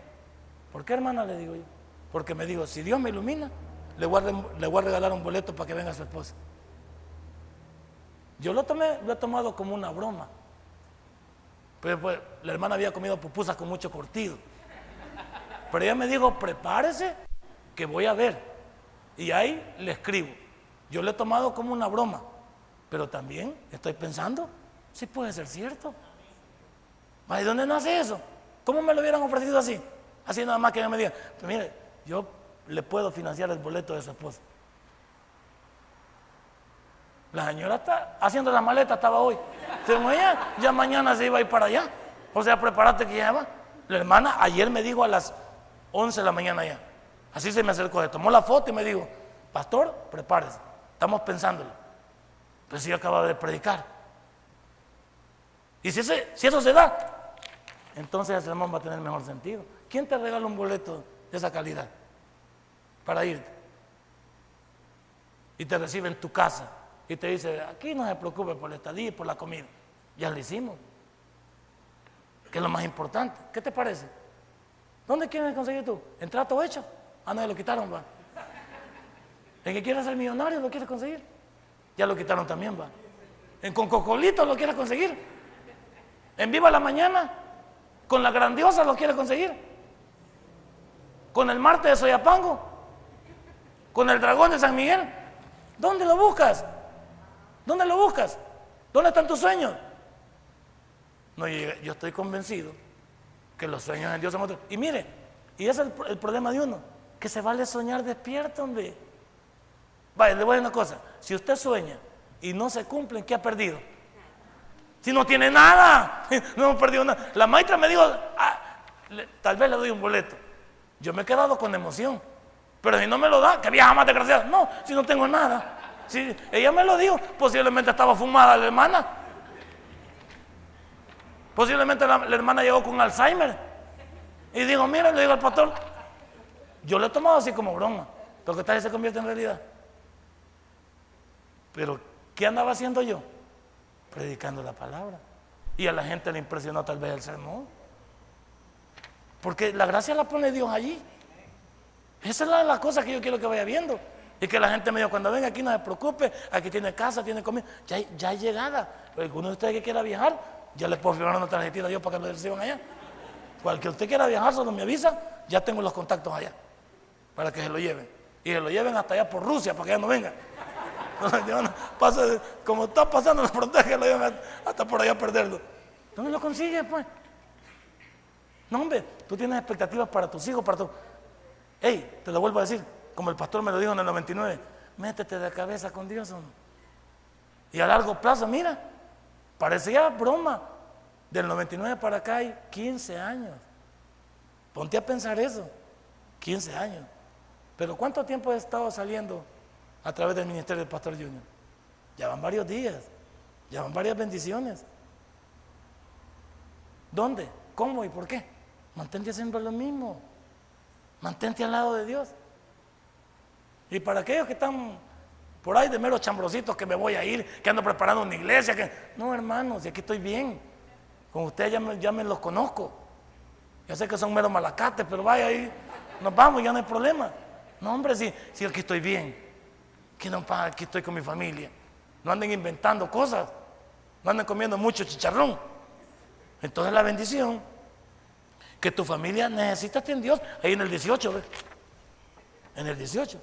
¿Por qué, hermana? Le digo yo. Porque me dijo, si Dios me ilumina, le voy, a, regalar un boleto para que venga su esposa. Yo lo, tomé, lo he tomado como una broma. Pero pues, la hermana había comido pupusas con mucho cortido. Pero ella me dijo, prepárese que voy a ver. Y ahí le escribo. Yo le he tomado como una broma. Pero también estoy pensando, si puede ser cierto. ¿Y dónde nace eso? ¿Cómo me lo hubieran ofrecido así? Así nada más que ella me diga, pues mire, yo le puedo financiar el boleto de su esposa. La señora está haciendo la maleta, estaba hoy. Según ella, ya mañana se iba a ir para allá. O sea, prepárate que ya va. La hermana ayer me dijo a las 11 de la mañana ya. Así se me acercó, se tomó la foto y me dijo, pastor, prepárese, estamos pensándolo. Pues sí, acaba de predicar. Y si, si eso se da, entonces el sermón va a tener mejor sentido. ¿Quién te regala un boleto de esa calidad? Para irte. Y te recibe en tu casa y te dice, aquí no se preocupe por la estadía y por la comida. Ya lo hicimos. Que es lo más importante. ¿Qué te parece? ¿Dónde quieres conseguir tú? ¿En trato hecho? Ah, no, ya lo quitaron, va. El que quiere ser millonario lo quiere conseguir. Ya lo quitaron también, va. En con Cocolito lo quiere conseguir. En Viva la Mañana, con la grandiosa lo quiere conseguir. Con el martes de Soyapango, con el dragón de San Miguel. ¿Dónde lo buscas? ¿Dónde lo buscas? ¿Dónde están tus sueños? No, yo, estoy convencido Que los sueños en Dios son otros. Y mire, y ese es el, problema de uno, que se vale soñar despierto, hombre. Vaya, le voy a decir una cosa. Si usted sueña y no se cumplen, ¿qué ha perdido? Si no tiene nada, [LAUGHS] no hemos perdido nada. La maestra me dijo, ah, tal vez le doy un boleto. Yo me he quedado con emoción. Pero si no me lo da, que viaja más desgraciado. No, si no tengo nada. Si ella me lo dijo, posiblemente estaba fumada la hermana. Posiblemente la, hermana llegó con Alzheimer. Y digo, mira, le digo al pastor, yo lo he tomado así como broma. Lo que tal se convierte en realidad. Pero, ¿qué andaba haciendo yo? Predicando la palabra. Y a la gente le impresionó tal vez el sermón. Porque la gracia la pone Dios allí. Esa es la, cosa que yo quiero que vaya viendo. Y que la gente me diga, cuando venga aquí no se preocupe, aquí tiene casa, tiene comida, ya, ya hay llegada. Alguno de ustedes que quiera viajar, ya le puedo firmar una tarjetita yo para que lo reciban allá. Cualquier usted quiera viajar, solo me avisa, ya tengo los contactos allá, para que se lo lleven. Y se lo lleven hasta allá por Rusia, para que ya no venga. [LAUGHS] como está pasando la frontera, que lo lleven hasta por allá a perderlo. ¿Dónde lo consigue, pues? No, hombre, tú tienes expectativas para tus hijos, para tu... Hey, te lo vuelvo a decir, como el pastor me lo dijo en el 99, métete de cabeza con Dios. Y a largo plazo, mira, parecía broma. Del 99 para acá hay 15 años. Ponte a pensar eso, 15 años. Pero ¿cuánto tiempo he estado saliendo a través del ministerio del pastor Junior? Ya van varios días, ya van varias bendiciones. ¿Dónde? ¿Cómo y por qué? Mantente haciendo lo mismo. Mantente al lado de Dios. Y para aquellos que están por ahí de meros chambrositos que me voy a ir, que ando preparando una iglesia, no hermanos, y aquí estoy bien. Con ustedes ya me, ya me los conozco. Ya sé que son meros malacates, pero vaya ahí, nos vamos, ya no hay problema. No, hombre, si, si aquí estoy bien, que no, aquí estoy con mi familia. No anden inventando cosas, no anden comiendo mucho chicharrón. Entonces la bendición que tu familia necesita en Dios. Ahí en el 18, ¿ves? En el 18.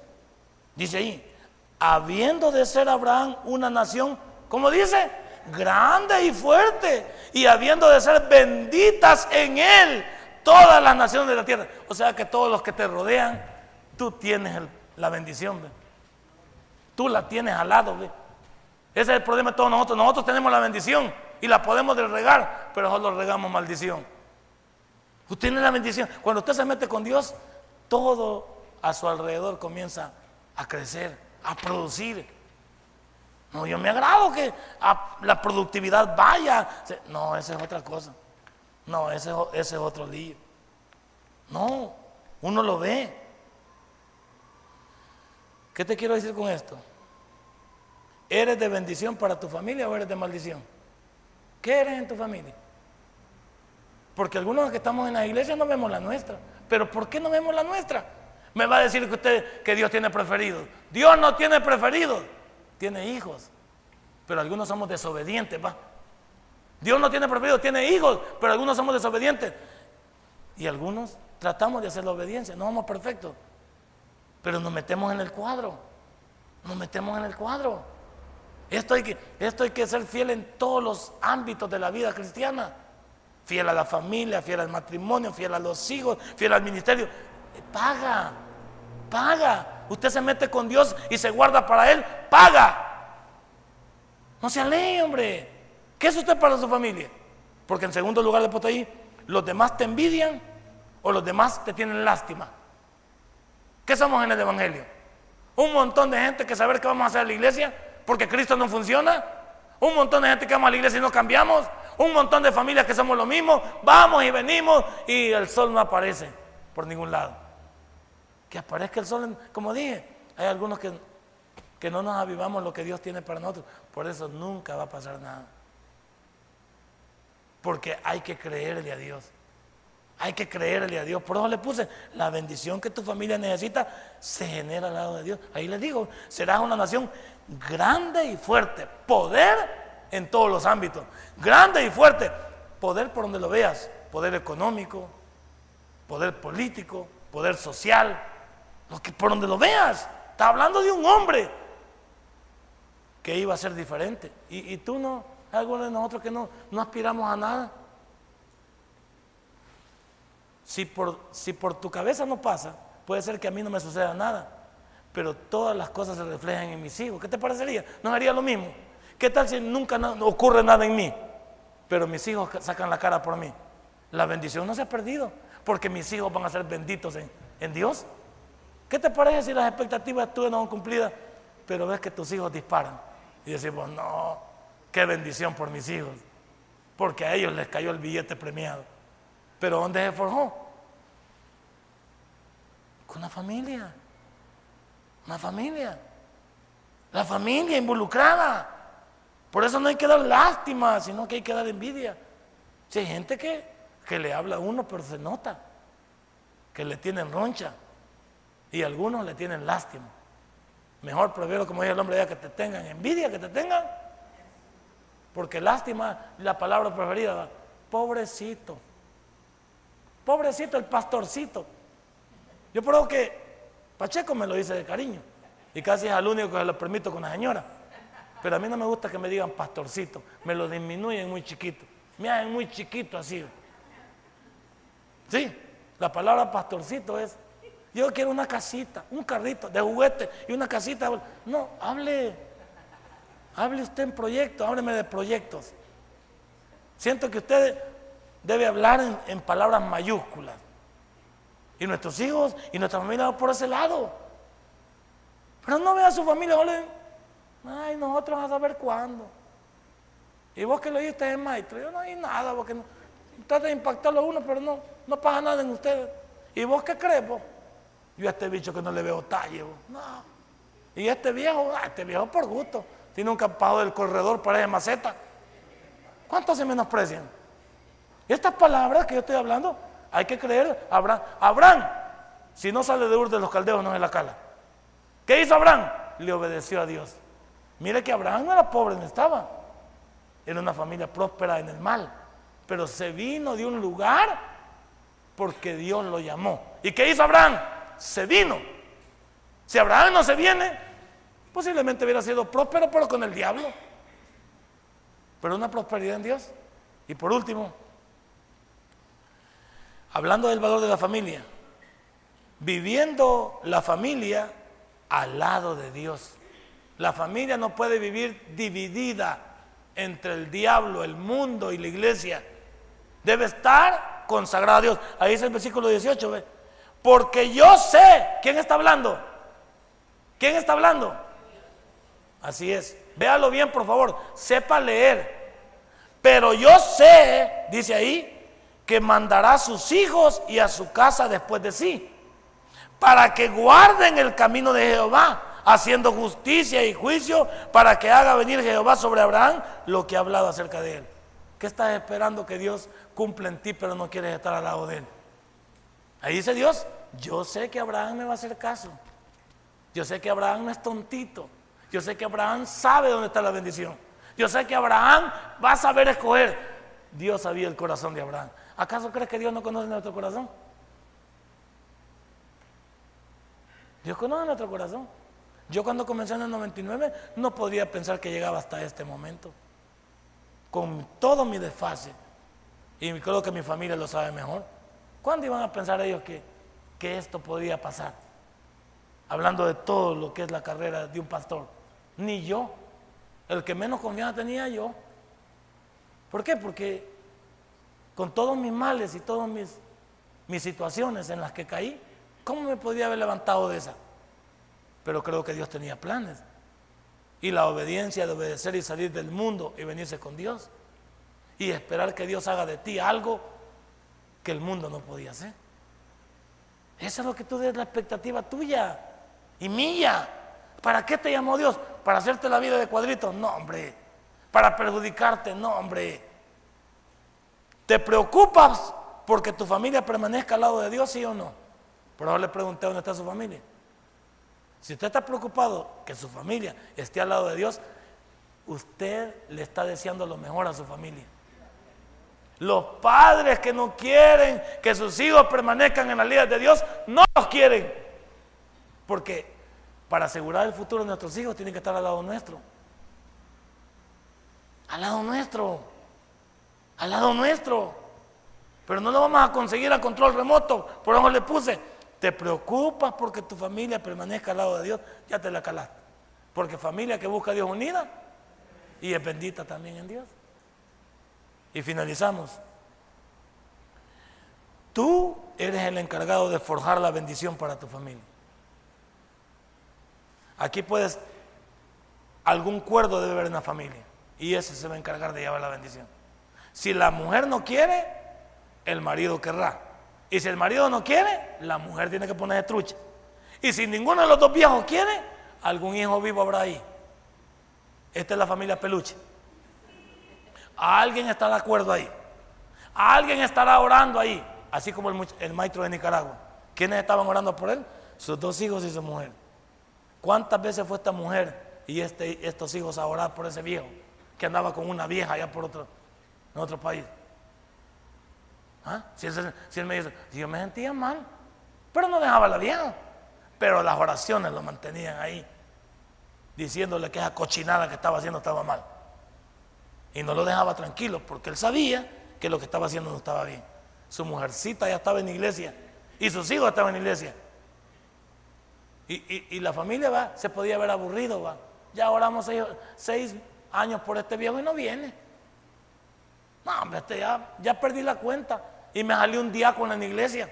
Dice ahí, habiendo de ser Abraham una nación, ¿cómo dice? Grande y fuerte. Y habiendo de ser benditas en él todas las naciones de la tierra. O sea que todos los que te rodean, tú tienes la bendición. Tú la tienes al lado. ¿ves? Ese es el problema de todos nosotros. Nosotros tenemos la bendición y la podemos regar, pero nosotros regamos maldición. Usted tiene la bendición. Cuando usted se mete con Dios, todo a su alrededor comienza a crecer, a producir. No, yo me agrado que la productividad vaya. No, esa es otra cosa. No, ese, ese es otro lío. No, uno lo ve. ¿Qué te quiero decir con esto? ¿Eres de bendición para tu familia o eres de maldición? ¿Qué eres en tu familia? Porque algunos que estamos en la iglesia no vemos la nuestra. Pero ¿por qué no vemos la nuestra? Me va a decir que usted que Dios tiene preferido. Dios no tiene preferido, tiene hijos. Pero algunos somos desobedientes, va. Dios no tiene preferido, tiene hijos, pero algunos somos desobedientes. Y algunos tratamos de hacer la obediencia, no somos perfectos. Pero nos metemos en el cuadro. Nos metemos en el cuadro. Esto hay que, esto hay que ser fiel en todos los ámbitos de la vida cristiana fiel a la familia, fiel al matrimonio, fiel a los hijos, fiel al ministerio. Paga, paga. Usted se mete con Dios y se guarda para Él, paga. No se aleje, hombre. ¿Qué es usted para su familia? Porque en segundo lugar, después de ahí, los demás te envidian o los demás te tienen lástima. ¿Qué somos en el Evangelio? Un montón de gente que saber qué vamos a hacer en la iglesia porque Cristo no funciona. Un montón de gente que vamos a la iglesia y no cambiamos. Un montón de familias que somos lo mismo, vamos y venimos y el sol no aparece por ningún lado. Que aparezca el sol, como dije, hay algunos que, que no nos avivamos lo que Dios tiene para nosotros, por eso nunca va a pasar nada. Porque hay que creerle a Dios. Hay que creerle a Dios. Por eso le puse, la bendición que tu familia necesita se genera al lado de Dios. Ahí les digo, serás una nación grande y fuerte. Poder en todos los ámbitos. Grande y fuerte. Poder por donde lo veas. Poder económico, poder político, poder social. Lo que por donde lo veas. Está hablando de un hombre que iba a ser diferente. Y, tú no, algunos de nosotros que no, no aspiramos a nada. Si por, si por tu cabeza no pasa, puede ser que a mí no me suceda nada, pero todas las cosas se reflejan en mis hijos. ¿Qué te parecería? ¿No haría lo mismo? ¿Qué tal si nunca ocurre nada en mí? Pero mis hijos sacan la cara por mí. La bendición no se ha perdido, porque mis hijos van a ser benditos en, en Dios. ¿Qué te parece si las expectativas tuyas no son cumplidas, pero ves que tus hijos disparan? Y decimos, no, qué bendición por mis hijos, porque a ellos les cayó el billete premiado. Pero ¿dónde se forjó? Con la familia. Una familia. La familia involucrada. Por eso no hay que dar lástima, sino que hay que dar envidia. Si hay gente que, que le habla a uno, pero se nota que le tienen roncha y algunos le tienen lástima. Mejor prefiero, como dice el hombre, ya que te tengan envidia, que te tengan. Porque lástima, la palabra preferida, pobrecito. Pobrecito el pastorcito. Yo creo que Pacheco me lo dice de cariño. Y casi es al único que lo permito con la señora. Pero a mí no me gusta que me digan pastorcito. Me lo disminuyen muy chiquito. Me hacen muy chiquito así. Sí, la palabra pastorcito es, yo quiero una casita, un carrito de juguete y una casita. No, hable, hable usted en proyectos, hábleme de proyectos. Siento que usted debe hablar en, palabras mayúsculas. Y nuestros hijos y nuestra familia por ese lado. Pero no vea a su familia, ay, nosotros a saber cuándo. Y vos que lo oíste es maestro, yo no hay nada, porque no, trata de impactarlo a uno, pero no, no pasa nada en ustedes. ¿Y vos qué crees, vos? Yo a este bicho que no le veo talle, vos. no. Y este viejo, ah, este viejo por gusto, tiene un capado del corredor, parece maceta. ¿Cuántos se menosprecian? Estas palabras que yo estoy hablando, hay que creer, Abraham, Abraham, si no sale de Ur de los caldeos, no es la cala. ¿Qué hizo Abraham? Le obedeció a Dios. Mire que Abraham no era pobre, no estaba. Era una familia próspera en el mal. Pero se vino de un lugar porque Dios lo llamó. ¿Y qué hizo Abraham? Se vino. Si Abraham no se viene, posiblemente hubiera sido próspero, pero con el diablo. Pero una prosperidad en Dios. Y por último, hablando del valor de la familia, viviendo la familia al lado de Dios. La familia no puede vivir dividida entre el diablo, el mundo y la iglesia. Debe estar consagrada a Dios. Ahí es el versículo 18, ¿ve? Porque yo sé, ¿quién está hablando? ¿Quién está hablando? Así es. Véalo bien, por favor. Sepa leer. Pero yo sé, dice ahí, que mandará a sus hijos y a su casa después de sí, para que guarden el camino de Jehová, haciendo justicia y juicio, para que haga venir Jehová sobre Abraham lo que ha hablado acerca de él. ¿Qué estás esperando que Dios cumpla en ti, pero no quieres estar al lado de él? Ahí dice Dios, yo sé que Abraham me va a hacer caso. Yo sé que Abraham no es tontito. Yo sé que Abraham sabe dónde está la bendición. Yo sé que Abraham va a saber escoger. Dios sabía el corazón de Abraham. ¿Acaso crees que Dios no conoce nuestro corazón? Dios conoce nuestro corazón. Yo cuando comencé en el 99 no podía pensar que llegaba hasta este momento. Con todo mi desfase. Y creo que mi familia lo sabe mejor. ¿Cuándo iban a pensar ellos que, que esto podía pasar? Hablando de todo lo que es la carrera de un pastor. Ni yo. El que menos confianza tenía yo. ¿Por qué? Porque con todos mis males y todas mis, mis situaciones en las que caí, ¿cómo me podía haber levantado de esa? Pero creo que Dios tenía planes. Y la obediencia de obedecer y salir del mundo y venirse con Dios. Y esperar que Dios haga de ti algo que el mundo no podía hacer. Eso es lo que tú des la expectativa tuya y mía. ¿Para qué te llamó Dios? ¿Para hacerte la vida de cuadritos? No, hombre. ¿Para perjudicarte? No, hombre. ¿Te preocupas porque tu familia permanezca al lado de Dios, sí o no? Pero ahora le pregunté dónde está su familia. Si usted está preocupado que su familia esté al lado de Dios, usted le está deseando lo mejor a su familia. Los padres que no quieren que sus hijos permanezcan en la líneas de Dios, no los quieren. Porque para asegurar el futuro de nuestros hijos tienen que estar al lado nuestro. Al lado nuestro al lado nuestro. Pero no lo vamos a conseguir a control remoto. Por eso le puse, te preocupas porque tu familia permanezca al lado de Dios, ya te la calaste. Porque familia que busca a Dios unida y es bendita también en Dios. Y finalizamos. Tú eres el encargado de forjar la bendición para tu familia. Aquí puedes, algún cuerdo debe haber en la familia y ese se va a encargar de llevar la bendición. Si la mujer no quiere, el marido querrá. Y si el marido no quiere, la mujer tiene que poner trucha. Y si ninguno de los dos viejos quiere, algún hijo vivo habrá ahí. Esta es la familia peluche. Alguien está de acuerdo ahí. Alguien estará orando ahí, así como el, maestro de Nicaragua. ¿Quiénes estaban orando por él? Sus dos hijos y su mujer. ¿Cuántas veces fue esta mujer y este, estos hijos a orar por ese viejo que andaba con una vieja allá por otro, en otro país? ¿Ah? Si, él, me dice, yo me sentía mal, pero no dejaba la vieja. Pero las oraciones lo mantenían ahí, diciéndole que esa cochinada que estaba haciendo estaba mal. Y no lo dejaba tranquilo, porque él sabía que lo que estaba haciendo no estaba bien. Su mujercita ya estaba en iglesia y sus hijos estaban en iglesia. Y, la familia va, se podía ver aburrido, va. Ya oramos seis, años por este viejo y no viene. No, hombre, este ya, ya perdí la cuenta y me salió un diácono en la iglesia.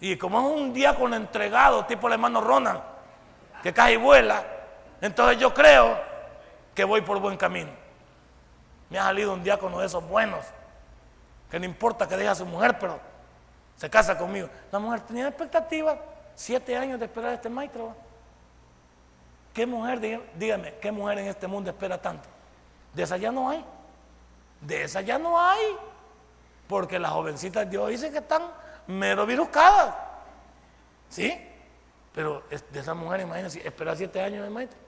Y como es un diácono entregado, tipo el hermano Ronald, que cae y vuela, entonces yo creo que voy por buen camino. Me ha salido un diácono de esos buenos, que no importa que deje a su mujer, pero se casa conmigo. La mujer tenía expectativa, siete años de esperar a este maestro. ¿Qué mujer, dígame, qué mujer en este mundo espera tanto? De esa ya no hay. De esa ya no hay. Porque las jovencitas de hoy dicen que están mero viruscadas. ¿Sí? Pero de esa mujer, imagínense, espera siete años el maestro.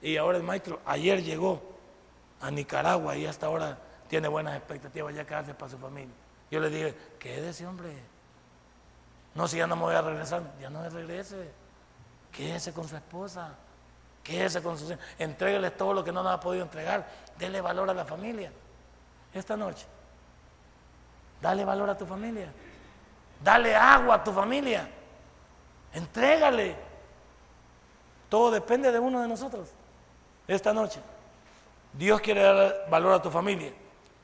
Y ahora el maestro ayer llegó a Nicaragua y hasta ahora tiene buenas expectativas ya quedarse para su familia. Yo le dije, quédese hombre. No, si ya no me voy a regresar, ya no me regrese. Quédese con su esposa. Quédese con sus hijos. Entrégueles todo lo que no nos ha podido entregar. Dele valor a la familia. Esta noche Dale valor a tu familia. Dale agua a tu familia. Entrégale. Todo depende de uno de nosotros. Esta noche. Dios quiere dar valor a tu familia,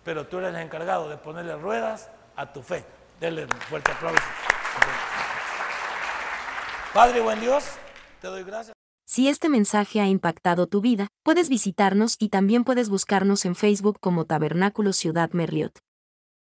pero tú eres el encargado de ponerle ruedas a tu fe. Denle un fuerte aplauso. Padre, buen Dios, te doy gracias. Si este mensaje ha impactado tu vida, puedes visitarnos y también puedes buscarnos en Facebook como Tabernáculo Ciudad Merliot.